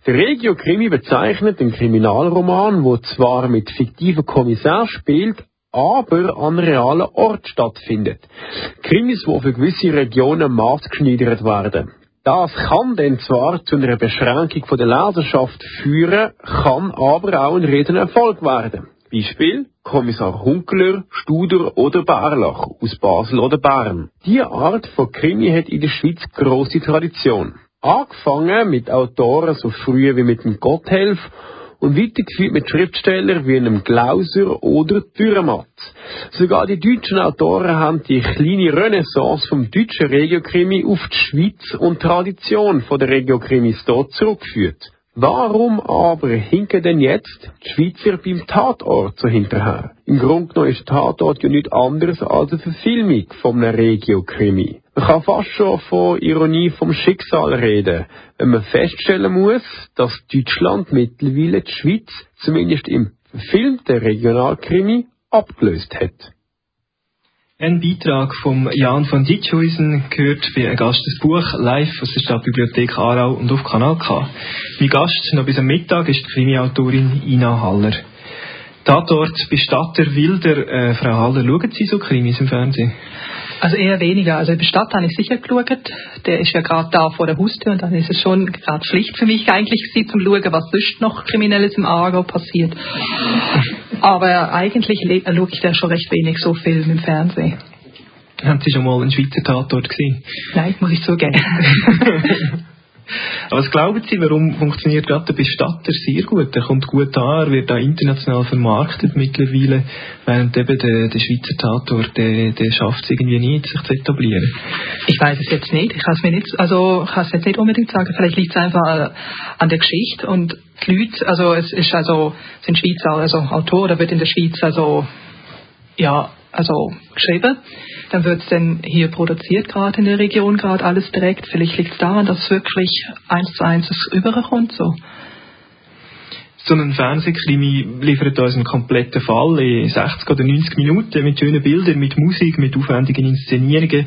Der Regiokrimi bezeichnet einen Kriminalroman, wo zwar mit fiktiven Kommissar spielt, aber an realen Ort stattfindet. Krimis, wo für gewisse Regionen maßgeschneidert werden. Das kann dann zwar zu einer Beschränkung der Leserschaft führen, kann aber auch ein Riesenerfolg werden. Beispiel Kommissar Hunkler, Studer oder Barlach aus Basel oder Bern. Diese Art von Krimi hat in der Schweiz große Tradition. Angefangen mit Autoren so früh wie mit dem Gotthelf und weitergeführt mit Schriftstellern wie einem Glauser oder Dürrematt. Sogar die deutschen Autoren haben die kleine Renaissance vom deutschen Regiokrimi auf die Schweiz und die Tradition der Regiokrimis dort zurückgeführt. Warum aber hinken denn jetzt die Schweizer beim Tatort so hinterher? Im Grunde genommen ist Tatort ja nichts anderes als eine Verfilmung von einem Regio-Krimi. Man kann fast schon von Ironie vom Schicksal reden, wenn man feststellen muss, dass Deutschland mittlerweile die Schweiz zumindest im verfilmten Regionalkrimi abgelöst hat. Ein Beitrag von Jan von Ditschhuisen gehört wie ein Gast des Buch live aus der Stadtbibliothek Aarau und auf Kanal K. Mein Gast noch bis am Mittag ist die Krimi-Autorin Ina Haller. Tatort Bestatter Wilder, äh, Frau Haller, schauen Sie so Krimis im Fernsehen? Also eher weniger. Also Bestatter habe ich sicher geschaut. Der ist ja gerade da vor der Haustür und dann ist es schon gerade Pflicht für mich eigentlich sie zum schauen, was sonst noch Kriminelles im Aargau passiert. Aber eigentlich schaue ich da schon recht wenig so Film im Fernsehen. Haben Sie schon mal einen Schweizer Tatort gesehen? Nein, muss ich zugeben. Aber was glauben Sie, warum funktioniert gerade der Bestatter sehr gut? Er kommt gut an, er wird da international vermarktet mittlerweile, während eben der, der Schweizer Tatort, der, der schafft es irgendwie nicht, sich zu etablieren. Ich weiß es jetzt nicht. Ich kann es mir nicht, also kann es jetzt nicht unbedingt sagen. Vielleicht liegt es einfach an der Geschichte und die Leute, also es ist also, sind Schweizer, also Autor, da wird in der Schweiz also, ja, also geschrieben. Dann wird es dann hier produziert, gerade in der Region, gerade alles direkt. Vielleicht liegt es daran, dass wirklich eins zu eins es überkommt. So. So ein Fernsehkrimi liefert uns einen kompletten Fall in 60 oder 90 Minuten mit schönen Bildern, mit Musik, mit aufwendigen Inszenierungen.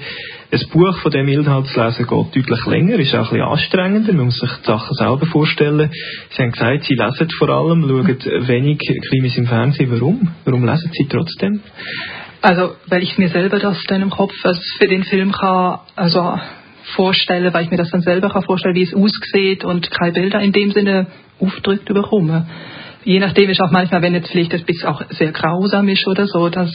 Ein Buch von dem Inhalt zu lesen geht deutlich länger, ist auch ein bisschen anstrengender, man muss sich die Sachen selber vorstellen. Sie haben gesagt, Sie lesen vor allem, schauen wenig Krimis im Fernsehen. Warum? Warum lesen Sie trotzdem? Also, weil ich mir selber das dann im Kopf also für den Film kann, also vorstelle, weil ich mir das dann selber kann vorstellen, wie es aussieht und keine Bilder in dem Sinne aufdrückt bekomme. Je nachdem ist auch manchmal, wenn jetzt vielleicht das bisschen auch sehr grausam ist oder so, dass,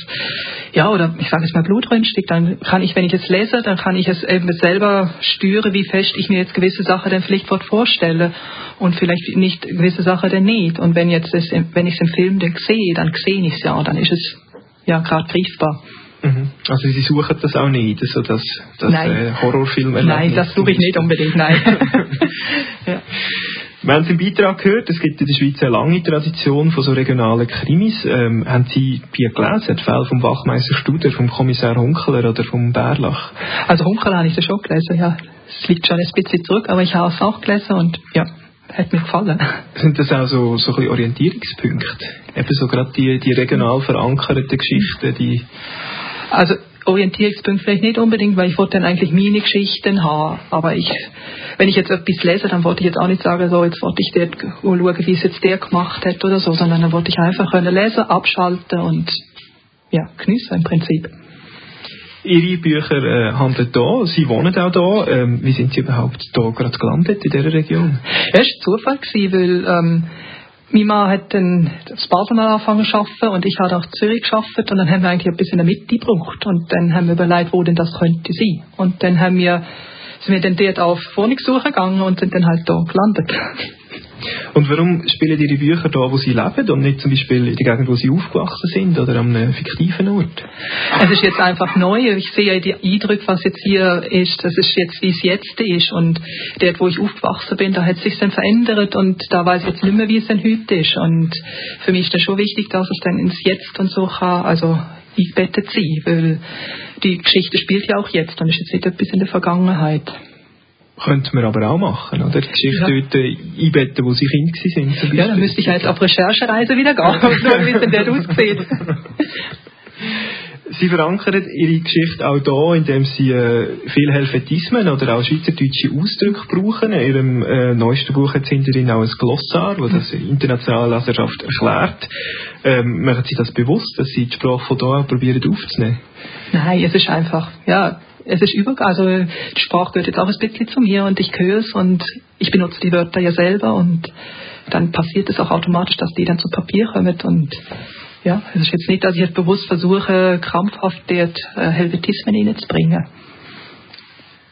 ja, oder ich sage jetzt mal blutrünstig, dann kann ich, wenn ich es lese, dann kann ich es eben selber steuern, wie fest ich mir jetzt gewisse Sachen dann vielleicht vorstelle und vielleicht nicht gewisse Sachen dann nicht. Und wenn jetzt es, wenn ich es im Film dann sehe, dann sehe ich es ja, dann ist es ja gerade greifbar. Mhm. Also Sie suchen das auch nicht, so das, das nein. Horrorfilm Nein, das suche ich nicht unbedingt, nein. ja. Wir haben es im Beitrag gehört, es gibt in der Schweiz eine lange Tradition von so regionalen Krimis. Ähm, haben Sie die gelesen, die Fälle vom Wachmeister Studer, vom Kommissar Hunkler oder vom Bärlach? Also Hunkler habe ich das schon gelesen, ja. Es liegt schon ein bisschen zurück, aber ich habe es auch gelesen und ja, hat mir gefallen. Sind das auch so, so ein Orientierungspunkte? Eben so gerade die, die regional verankerten Geschichten, die... Also Orientierungspunkt vielleicht nicht unbedingt, weil ich wollte dann eigentlich meine Geschichten haben. Aber ich, wenn ich jetzt etwas lese, dann wollte ich jetzt auch nicht sagen, so, jetzt wollte ich dort schauen, wie es jetzt der gemacht hat oder so, sondern dann wollte ich einfach können lesen, abschalten und ja, genießen im Prinzip. Ihre Bücher äh, handeln da, Sie wohnen auch da. Ähm, wie sind Sie überhaupt da gerade gelandet in dieser Region? Ja, es war Zufall, gewesen, weil ähm, meine Mann hat dann das Basel mal angefangen zu arbeiten und ich habe auch Zürich gearbeitet und dann haben wir eigentlich ein bisschen in der Mitte gebraucht und dann haben wir überlegt, wo denn das könnte sein. Und dann haben wir, sind wir dann dort auf Wohnungssuche gegangen und sind dann halt da gelandet. Und warum spielen Ihre Bücher da, wo Sie leben und nicht zum Beispiel in der Gegend, wo Sie aufgewachsen sind oder an einem fiktiven Ort? Es ist jetzt einfach neu. Ich sehe ja die Eindrücke, was jetzt hier ist. Das ist jetzt, wie es jetzt ist. Und dort, wo ich aufgewachsen bin, da hat es sich dann verändert und da weiß ich jetzt nicht mehr, wie es denn heute ist. Und für mich ist das schon wichtig, dass es dann ins Jetzt und so kann, also eingebettet sein, weil die Geschichte spielt ja auch jetzt und ist jetzt nicht etwas in der Vergangenheit. Könnte man aber auch machen, oder? Die Geschichte Ja. dort äh, einbetten, wo sie Kind waren, Ja, dann müsste ich halt auf Recherchereise wieder gehen und es denn dort aussieht. Sie verankern Ihre Geschichte auch da, indem Sie äh, viele Helvetismen oder auch schweizerdeutsche Ausdrücke brauchen. In Ihrem äh, neuesten Buch hat hinter Ihnen auch ein Glossar, das das internationale Leserschaft erklärt. Ähm, machen Sie das bewusst, dass Sie die Sprache von da probieren aufzunehmen? Nein, es ist einfach, ja, es ist über, also die Sprache gehört jetzt auch ein bisschen zu mir und ich höre es und ich benutze die Wörter ja selber und dann passiert es auch automatisch, dass die dann zu Papier kommen und ja, es ist jetzt nicht, dass ich jetzt bewusst versuche, krampfhaft dort äh, Helvetismen reinzubringen.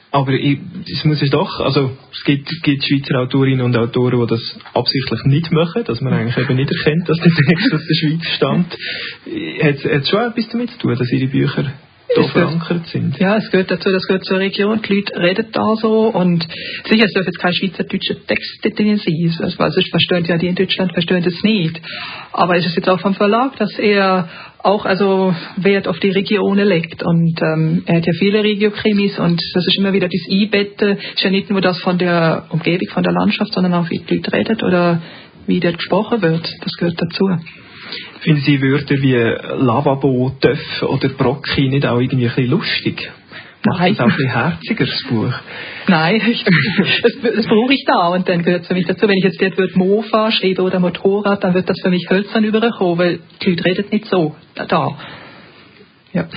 Aber ich, es muss es doch, also es gibt, gibt Schweizer Autorinnen und Autoren, die das absichtlich nicht machen, dass man eigentlich eben nicht erkennt, dass der Text aus der Schweiz stammt. Hat es schon etwas damit zu tun, dass Ihre Bücher Es gehört- verankert sind? Ja, es gehört dazu, das gehört zur Region. Die Leute reden da so und sicher, es dürfen jetzt kein schweizerdeutscher Text drin sein, also, weil sonst verstehen ja die in Deutschland verstehen das nicht. Aber es ist jetzt auch vom Verlag, dass er auch also Wert auf die Regionen legt und ähm, er hat ja viele Regiokrimis und das ist immer wieder das Einbetten, ist ja nicht nur das von der Umgebung, von der Landschaft, sondern auch wie die Leute reden oder wie dort gesprochen wird. Das gehört dazu. Finden Sie Wörter wie Lavabo, Töff oder Brocki nicht auch irgendwie ein bisschen lustig? Macht Nein. das auch ein bisschen herziger, das Buch? Nein, ich, das, das brauche ich da und dann gehört es für mich dazu. Wenn ich jetzt dort Wort Mofa schreibe oder Motorrad, dann wird das für mich hölzern überkommen, weil die Leute reden nicht so da. da. Ja.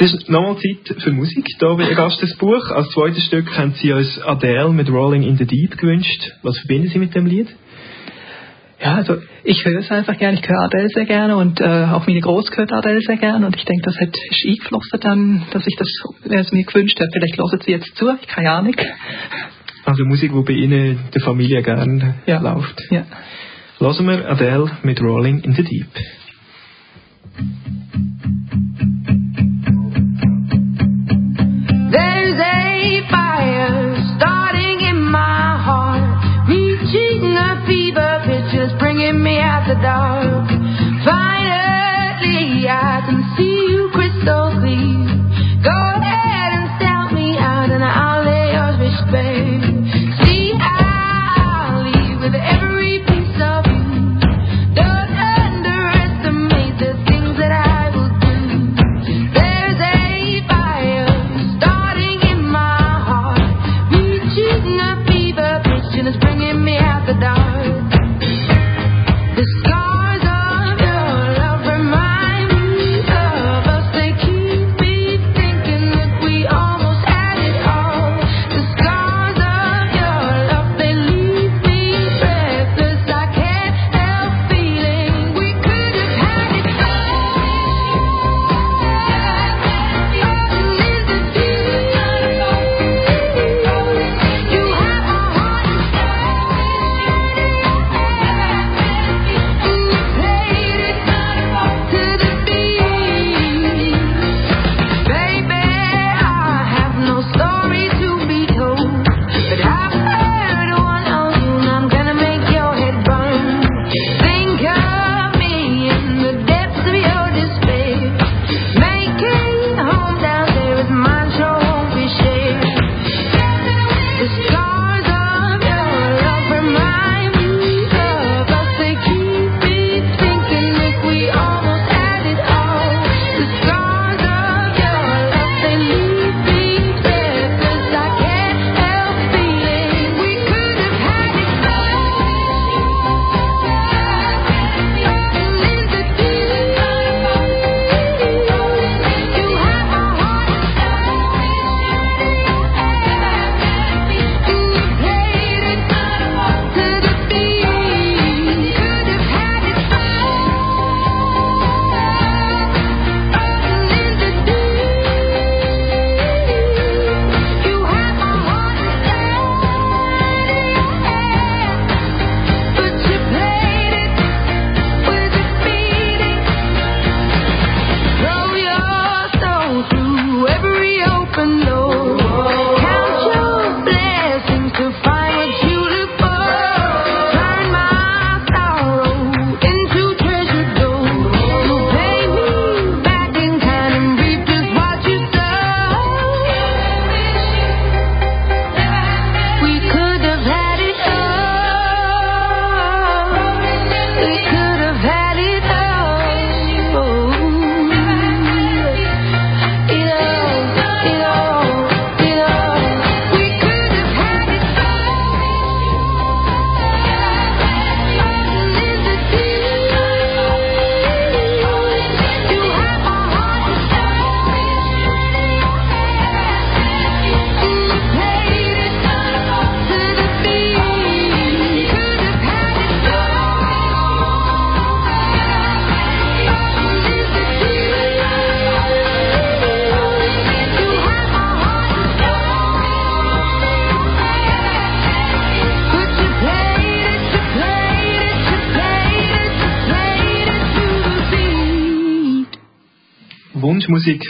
Es ist nochmal Zeit für Musik hier bei Gast des Buch. Als zweites Stück haben Sie uns Adele mit Rolling in the Deep gewünscht. Was verbinden Sie mit dem Lied? Ja, also ich höre es einfach gerne, ich höre Adele sehr gerne und äh, auch meine Groß hört Adele sehr gerne und ich denke, das hat ist eingeflossen dann, dass ich das, wer es mir gewünscht hat, vielleicht hören Sie jetzt zu, ich keine Ahnung. Also Musik, die bei Ihnen in der Familie gerne Ja. läuft. Ja. Hören wir Adele mit Rolling in the Deep. There's a fire starting in my heart, reaching a fever pitch, me out the dark. Finally, I can see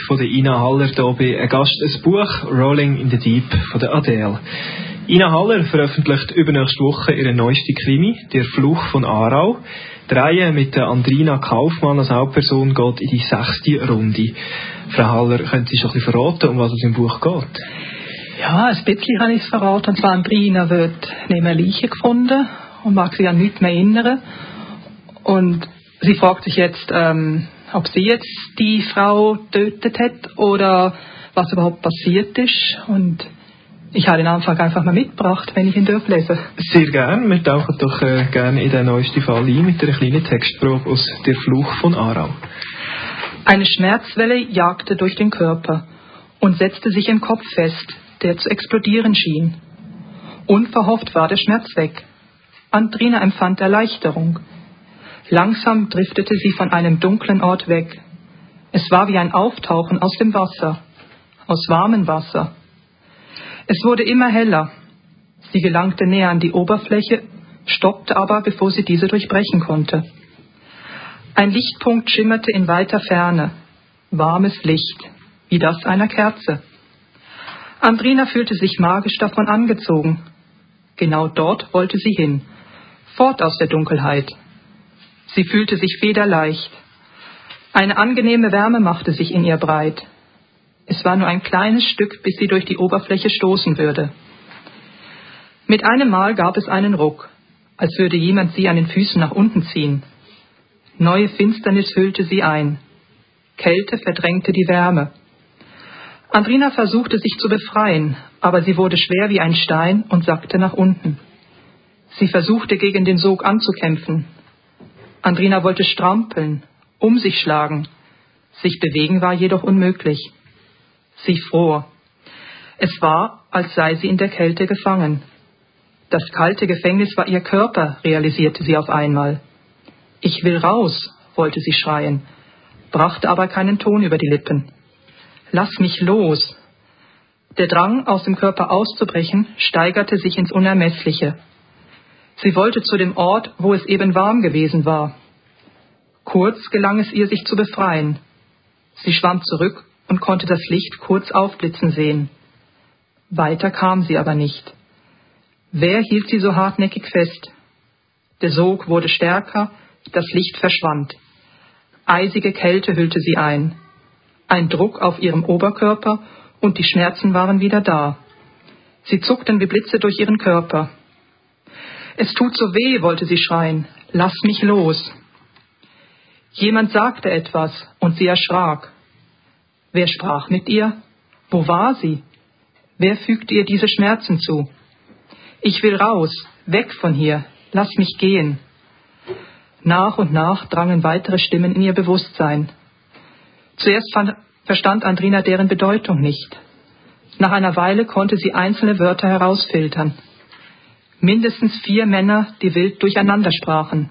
von der Ina Haller hier bei «Ein Gast, ein Buch», «Rolling in the Deep» von der Adele. Ina Haller veröffentlicht übernächste Woche ihre neueste Krimi, «Der Fluch von Aarau». Die Reihe mit der Andrina Kaufmann als Hauptperson geht in die sechste Runde. Frau Haller, können Sie schon ein bisschen verraten, um was es im Buch geht? Ja, ein bisschen habe ich es verraten. Und zwar Andrina wird neben einer Leiche gefunden und mag sich an nichts mehr erinnern. Und sie fragt sich jetzt, ähm, ob sie jetzt die Frau tötet hat oder was überhaupt passiert ist. Und ich habe den Anfang einfach mal mitgebracht, wenn ich ihn lesen darf Sehr gern. Wir tauchen doch äh, gerne in den neuesten Fall ein mit einer kleinen Textprobe aus Der Fluch von Aarau. Eine Schmerzwelle jagte durch den Körper und setzte sich im Kopf fest, der zu explodieren schien. Unverhofft war der Schmerz weg. Andrina empfand Erleichterung. Langsam driftete sie von einem dunklen Ort weg. Es war wie ein Auftauchen aus dem Wasser, aus warmem Wasser. Es wurde immer heller. Sie gelangte näher an die Oberfläche, stoppte aber, bevor sie diese durchbrechen konnte. Ein Lichtpunkt schimmerte in weiter Ferne. Warmes Licht, wie das einer Kerze. Andrina fühlte sich magisch davon angezogen. Genau dort wollte sie hin, fort aus der Dunkelheit. Sie fühlte sich federleicht. Eine angenehme Wärme machte sich in ihr breit. Es war nur ein kleines Stück, bis sie durch die Oberfläche stoßen würde. Mit einem Mal gab es einen Ruck, als würde jemand sie an den Füßen nach unten ziehen. Neue Finsternis hüllte sie ein. Kälte verdrängte die Wärme. Andrina versuchte sich zu befreien, aber sie wurde schwer wie ein Stein und sackte nach unten. Sie versuchte gegen den Sog anzukämpfen. Andrina wollte strampeln, um sich schlagen. Sich bewegen war jedoch unmöglich. Sie fror. Es war, als sei sie in der Kälte gefangen. Das kalte Gefängnis war ihr Körper, realisierte sie auf einmal. Ich will raus, wollte sie schreien, brachte aber keinen Ton über die Lippen. Lass mich los. Der Drang, aus dem Körper auszubrechen, steigerte sich ins Unermessliche. Sie wollte zu dem Ort, wo es eben warm gewesen war. Kurz gelang es ihr, sich zu befreien. Sie schwamm zurück und konnte das Licht kurz aufblitzen sehen. Weiter kam sie aber nicht. Wer hielt sie so hartnäckig fest? Der Sog wurde stärker, das Licht verschwand. Eisige Kälte hüllte sie ein. Ein Druck auf ihrem Oberkörper und die Schmerzen waren wieder da. Sie zuckten wie Blitze durch ihren Körper. Es tut so weh, wollte sie schreien. Lass mich los. Jemand sagte etwas und sie erschrak. Wer sprach mit ihr? Wo war sie? Wer fügte ihr diese Schmerzen zu? Ich will raus, weg von hier, lass mich gehen. Nach und nach drangen weitere Stimmen in ihr Bewusstsein. Zuerst fand, verstand Andrina deren Bedeutung nicht. Nach einer Weile konnte sie einzelne Wörter herausfiltern. Mindestens vier Männer, die wild durcheinander sprachen.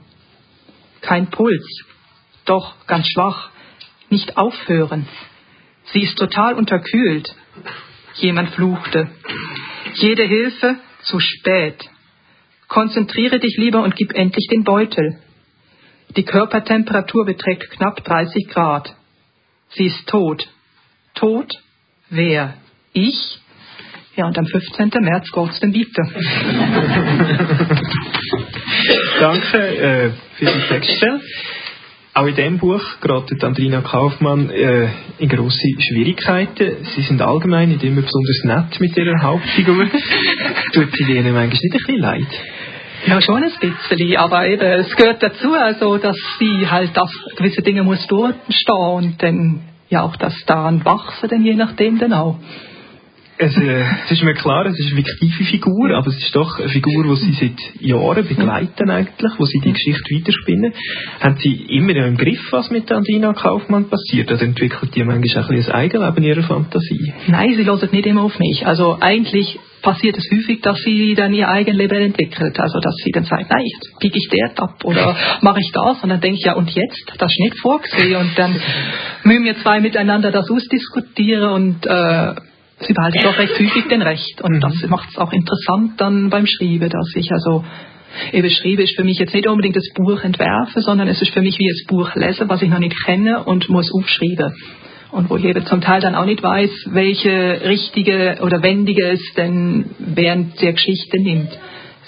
Kein Puls, doch ganz schwach, nicht aufhören, Sie ist total unterkühlt. Jemand fluchte. Jede Hilfe zu spät. Konzentriere dich lieber und gib endlich den Beutel. Die Körpertemperatur beträgt knapp 30 Grad. Sie ist tot. Tot? Wer? Ich? Ja, und am 15. März geht's dann weiter. Danke äh, für die Textstelle. Auch in diesem Buch gerät Andrina Kaufmann äh, in grosse Schwierigkeiten. Sie sind allgemein nicht immer besonders nett mit ihrer Hauptfigur. Tut sie denen manchmal nicht ein bisschen leid? Ja, schon ein bisschen, aber eben, es gehört dazu, also, dass sie halt das, gewisse Dinge muss durchstehen und dann ja auch das daran wachsen, dann je nachdem dann auch es, äh, es ist mir klar, es ist eine fiktive Figur, aber es ist doch eine Figur, die Sie seit Jahren begleiten eigentlich, wo Sie die Geschichte weiterspinnen. Haben Sie immer im Griff, was mit Andina Kaufmann passiert? Oder entwickelt die manchmal ein, ein Eigenleben in ihrer Fantasie? Nein, sie hört nicht immer auf mich. Also eigentlich passiert es häufig, dass sie dann ihr Eigenleben entwickelt. Also dass sie dann sagt, nein, jetzt biege ich der ab oder mache ich das und dann denke ich, ja und jetzt? Das ist nicht vorgesehen und dann müssen wir zwei miteinander das ausdiskutieren und äh, sie behalten doch recht häufig den Recht. Und mhm. das macht es auch interessant dann beim Schreiben, dass ich also eben schreibe ist für mich jetzt nicht unbedingt das Buch entwerfen, sondern es ist für mich wie das Buch lesen, was ich noch nicht kenne und muss aufschreiben. und wo ich eben zum Teil dann auch nicht weiß, welche richtige oder wendige es denn während der Geschichte nimmt.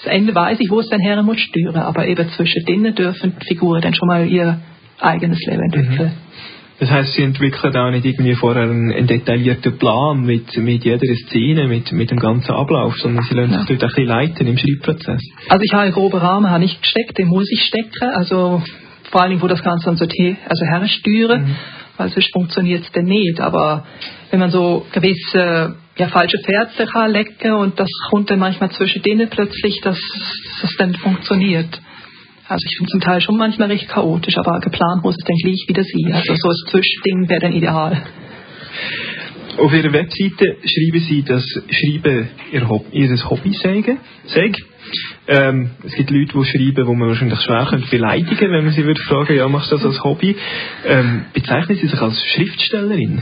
Das Ende weiß ich, wo es dann her muss stören, aber eben zwischen denen dürfen die Figuren dann schon mal ihr eigenes Leben entwickeln. Mhm. Das heißt, sie entwickeln auch nicht irgendwie vorher einen, einen detaillierten Plan mit, mit jeder Szene, mit, mit dem ganzen Ablauf, sondern sie lassen Ja. sich dort ein bisschen leiten im Schreibprozess. Also ich habe einen groben Rahmen habe ich gesteckt, den muss ich stecken, also vor allen Dingen, wo das Ganze dann so also hersteuern, Mhm. weil sonst funktioniert es dann nicht. Aber wenn man so gewisse ja, falsche Pferde kann lecken und das kommt dann manchmal zwischen denen plötzlich, dass das dann funktioniert. Also ich finde zum Teil schon manchmal recht chaotisch, aber geplant muss es dann gleich wieder sein. Also so ein Zwischending wäre dann ideal. Auf ihrer Webseite schreiben sie, dass Schreiben ihr Hob ihr Hobby sei. sei. Ähm, es gibt Leute, die schreiben, wo man wahrscheinlich schwer könnte beleidigen wenn man sie würde fragen, ja, machst du das als Hobby? Ähm, bezeichnen sie sich als Schriftstellerin?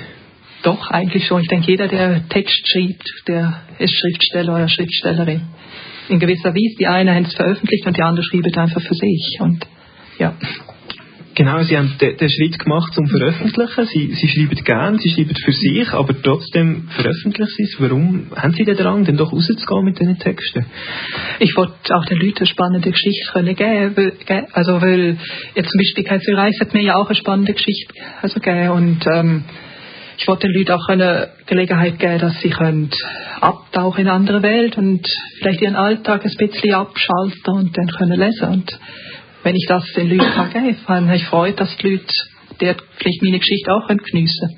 Doch, eigentlich schon. Ich denke, jeder, der Text schreibt, der ist Schriftsteller oder Schriftstellerin. In gewisser Weise. Die einen haben es veröffentlicht und die anderen schreiben einfach für sich. Und ja. Genau, Sie haben den, den Schritt gemacht zum Veröffentlichen. Sie, Sie schreiben gern, Sie schreiben für sich, aber trotzdem veröffentlichen Sie es. Warum haben Sie den Drang, denn doch rauszugehen mit diesen Texten? Ich wollte auch den Leuten eine spannende Geschichte können geben. Also, weil jetzt zum Beispiel Kaiser Reis hat mir ja auch eine spannende Geschichte also, gegeben. Und ähm, ich wollte den Leuten auch eine Gelegenheit geben, dass sie können abtauchen in eine andere Welt und vielleicht ihren Alltag ein bisschen abschalten und dann können lesen. Und wenn ich das den Leuten kann geben kann, habe ich Freude, dass die Leute der vielleicht meine Geschichte auch können geniessen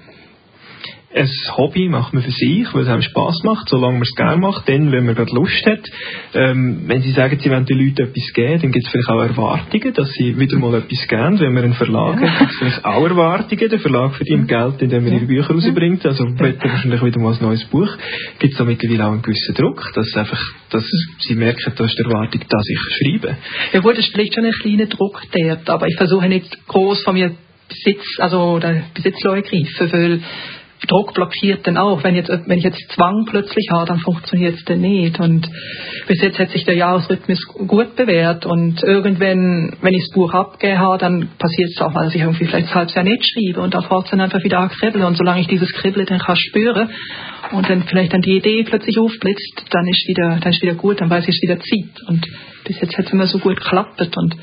Ein Hobby macht man für sich, weil es einem Spass macht, solange man es gerne macht, dann, wenn man gerade Lust hat. Ähm, wenn Sie sagen, Sie wollen den Leuten etwas geben, dann gibt es vielleicht auch Erwartungen, dass Sie wieder mal etwas geben. Wenn man einen Verlag hat, gibt es vielleicht auch Erwartungen. Der Verlag verdient Geld, indem er ihre Bücher rausbringt. Also wird wahrscheinlich wieder mal ein neues Buch. Gibt es da mittlerweile auch einen gewissen Druck, dass einfach, dass Sie merken, da ist die Erwartung, dass ich schreibe. Ja gut, es ist vielleicht schon ein kleiner Druck dort, aber ich versuche nicht groß von mir Besitz, also oder Besitz zu ergreifen, weil Druck blockiert dann auch. Wenn, jetzt, wenn ich jetzt Zwang plötzlich habe, dann funktioniert es dann nicht. Und bis jetzt hat sich der Jahresrhythmus gut bewährt. Und irgendwann, wenn ich das Buch habe, dann passiert es auch dass ich irgendwie vielleicht ein halbes Jahr nicht schreibe. Und es dann einfach wieder kribbeln. Und solange ich dieses Kribbeln dann kann spüren und dann vielleicht dann die Idee plötzlich aufblitzt, dann ist wieder, dann ist wieder gut, dann weiß ich, es wieder zieht. Und bis jetzt hat es immer so gut geklappt. Und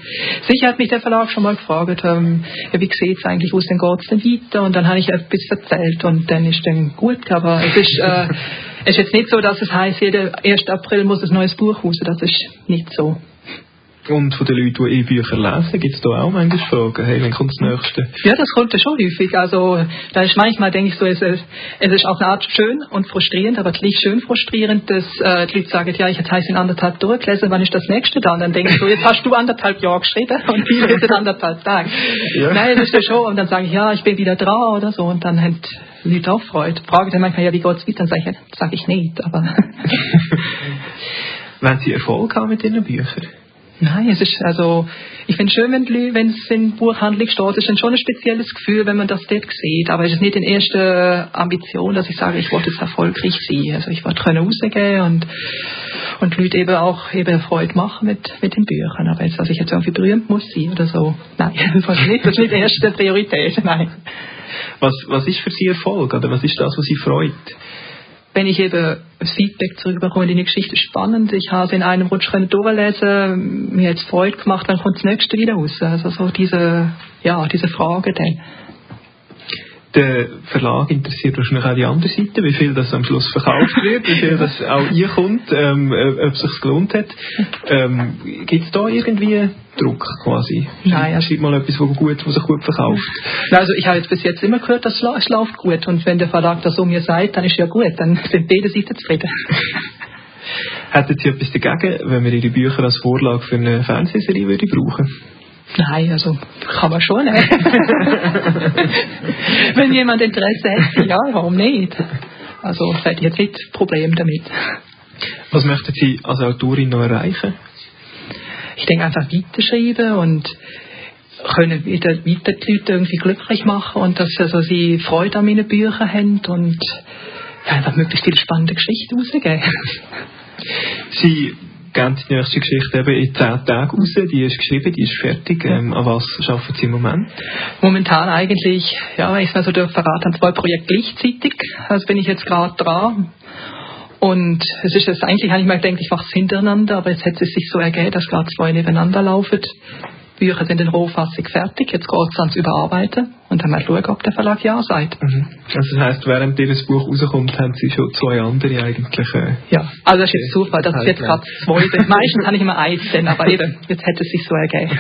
sicher hat mich der Verlag schon mal gefragt, ähm, wie sieht es eigentlich, wo es denn geht denn weiter? Und dann habe ich etwas erzählt und dann ist dann gut. Aber es ist, äh, es ist jetzt nicht so, dass es heißt, jeder 1. April muss ein neues Buch raus. Das ist nicht so. Und von den Leuten, die E-Bücher lesen, gibt es da auch manchmal Fragen. Hey, wann kommt das Nächste? Ja, das kommt ja schon häufig. Also da ist manchmal, denke ich so, es ist, es ist auf eine Art schön und frustrierend, aber gleich schön frustrierend, dass äh, die Leute sagen, ja, ich habe es in anderthalb durchgelesen, wann ist das nächste da? Und dann denke ich so, jetzt hast du anderthalb Jahre geschrieben und die lesen anderthalb Tage. Ja. Nein, das ist ja schon. Und dann sage ich, ja, ich bin wieder dran oder so. Und dann haben die Leute auch Freude. Fragen dann manchmal, ja, wie geht's weiter? Dann sage ich, ja, sage ich nicht. Aber Wenn Sie Erfolg haben mit Ihren Büchern? Nein, es ist also, ich finde schön, wenn, die es in Buchhandlung steht, es ist schon ein spezielles Gefühl, wenn man das dort sieht. Aber es ist nicht in erster Ambition, dass ich sage, ich wollte jetzt erfolgreich sein. Also ich wollte können rausgehen und, und die Leute eben auch eben Freude machen mit, mit den Büchern. Aber jetzt, dass ich jetzt irgendwie berühmt muss sein oder so, nein, das ist nicht, das ist nicht erste Priorität, nein. Was, was ist für Sie Erfolg? Oder was ist das, was Sie freut? Wenn ich eben Feedback zurückbekomme, die Geschichte spannend, ich habe in einem Rutsch können durchlesen, mir hat es Freude gemacht, dann kommt das nächste wieder raus. Also so diese, ja, diese Frage dann. Der Verlag interessiert wahrscheinlich auch die andere Seite, wie viel das am Schluss verkauft wird, wie viel das auch einkommt, ähm, äh, ob es sich gelohnt hat. Ähm, Gibt es da irgendwie Druck quasi? Nein, also- Schreib mal etwas, wo gut, wo sich gut verkauft. Also ich habe jetzt bis jetzt immer gehört, das läuft gut und wenn der Verlag das so mir sagt, dann ist ja gut, dann sind beide Seiten zufrieden. Hätten Sie etwas dagegen, wenn wir Ihre Bücher als Vorlage für eine Fernsehserie würde brauchen? Nein, also kann man schon. Ne? wenn jemand Interesse hätte, ja, warum nicht? Also das hätte ich jetzt nicht Problem damit. Was möchten Sie als Autorin noch erreichen? ich denke einfach weiterschreiben und können wieder weiter die Leute irgendwie glücklich machen und dass also sie Freude an meinen Büchern haben und ja, einfach möglichst viele spannende Geschichten rausgeben. Sie gerne die nächste Geschichte eben in zehn Tagen raus. Die ist geschrieben, die ist fertig. Ähm, an was arbeiten Sie im Moment? Momentan eigentlich, ja, wenn ich es mal so verraten, zwei Projekte gleichzeitig. Also bin ich jetzt gerade dran. Und es ist jetzt eigentlich, habe ich mal gedacht, ich mache es hintereinander, aber jetzt hätte es sich so ergeben, dass gerade zwei nebeneinander laufen. Bücher sind in Rohfassung fertig, jetzt geht es ans Überarbeiten und dann mal schauen, ob der Verlag ja sagt. Mhm. Also das heisst, während Ihres Buch rauskommt, haben Sie schon zwei andere eigentlich... Äh, ja, also das ist jetzt Zufall, dass es jetzt gerade zwei sind. Meistens habe ich immer eins, aber eben, jetzt hätte es sich so ergeben.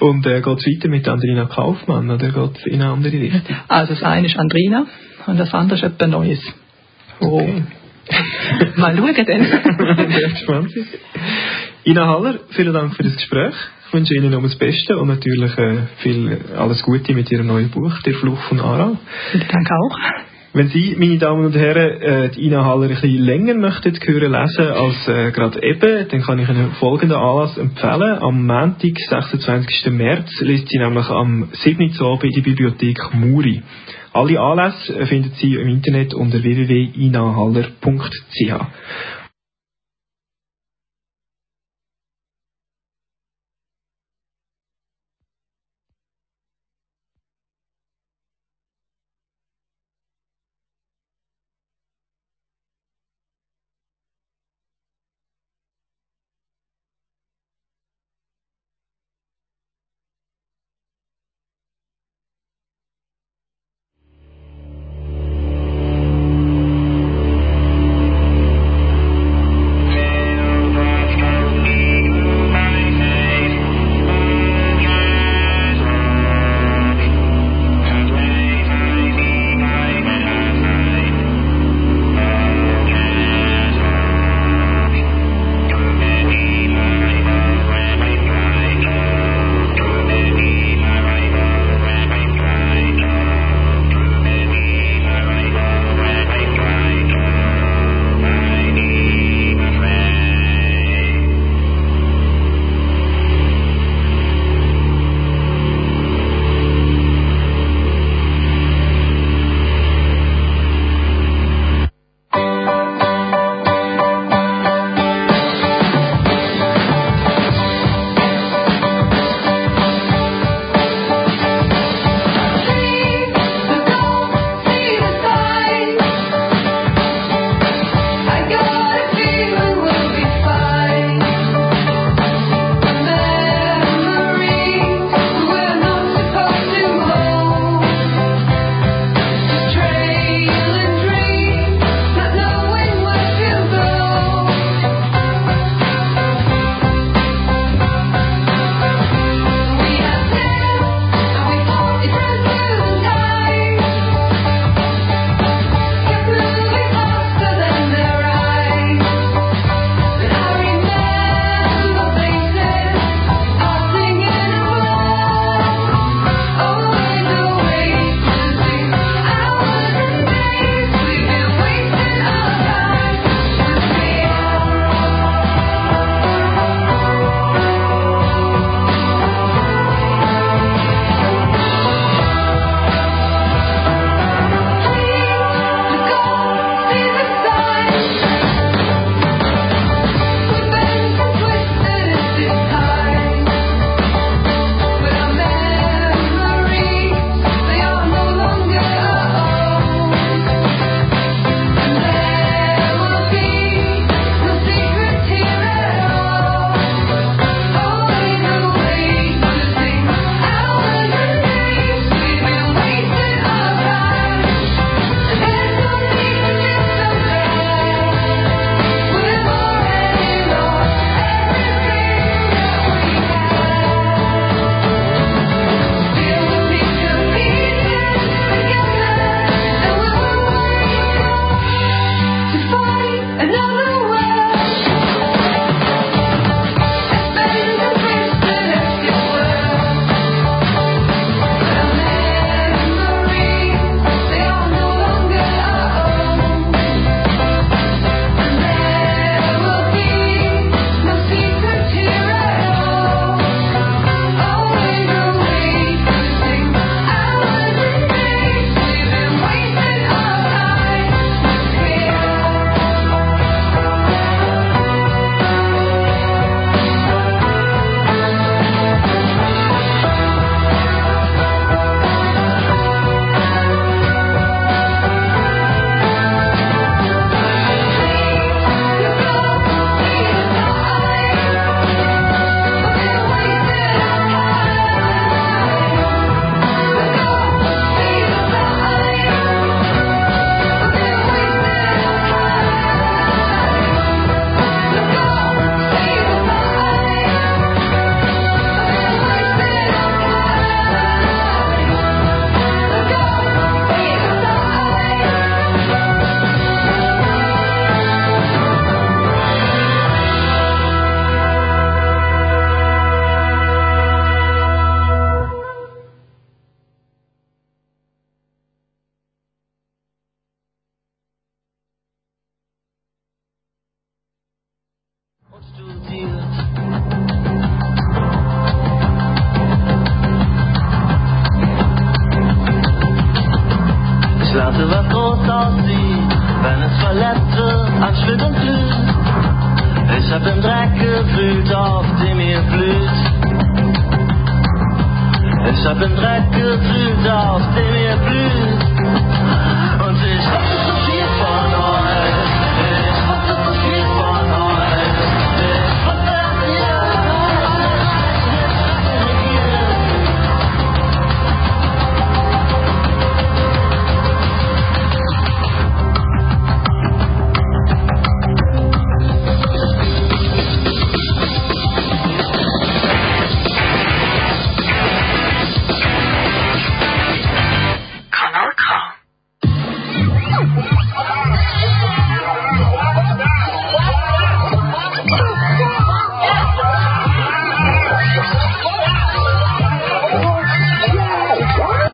Und äh, geht es weiter mit Andrina Kaufmann oder geht es in eine andere Richtung? Also das eine ist Andrina und das andere ist etwas Neues. Oh. Okay. mal schauen dann. Ina Haller, vielen Dank für das Gespräch. Ich wünsche Ihnen nur das Beste und natürlich äh, viel alles Gute mit Ihrem neuen Buch, Der Fluch von Aarau. Danke auch. Wenn Sie, meine Damen und Herren, äh, die Ina Haller ein bisschen länger möchten hören lesen als äh, gerade eben, dann kann ich Ihnen folgenden Anlass empfehlen. Am Montag, 26. März, liest sie nämlich am 7. Abend in die Bibliothek Muri. Alle Anlässe finden Sie im Internet unter www.inahaller.ch.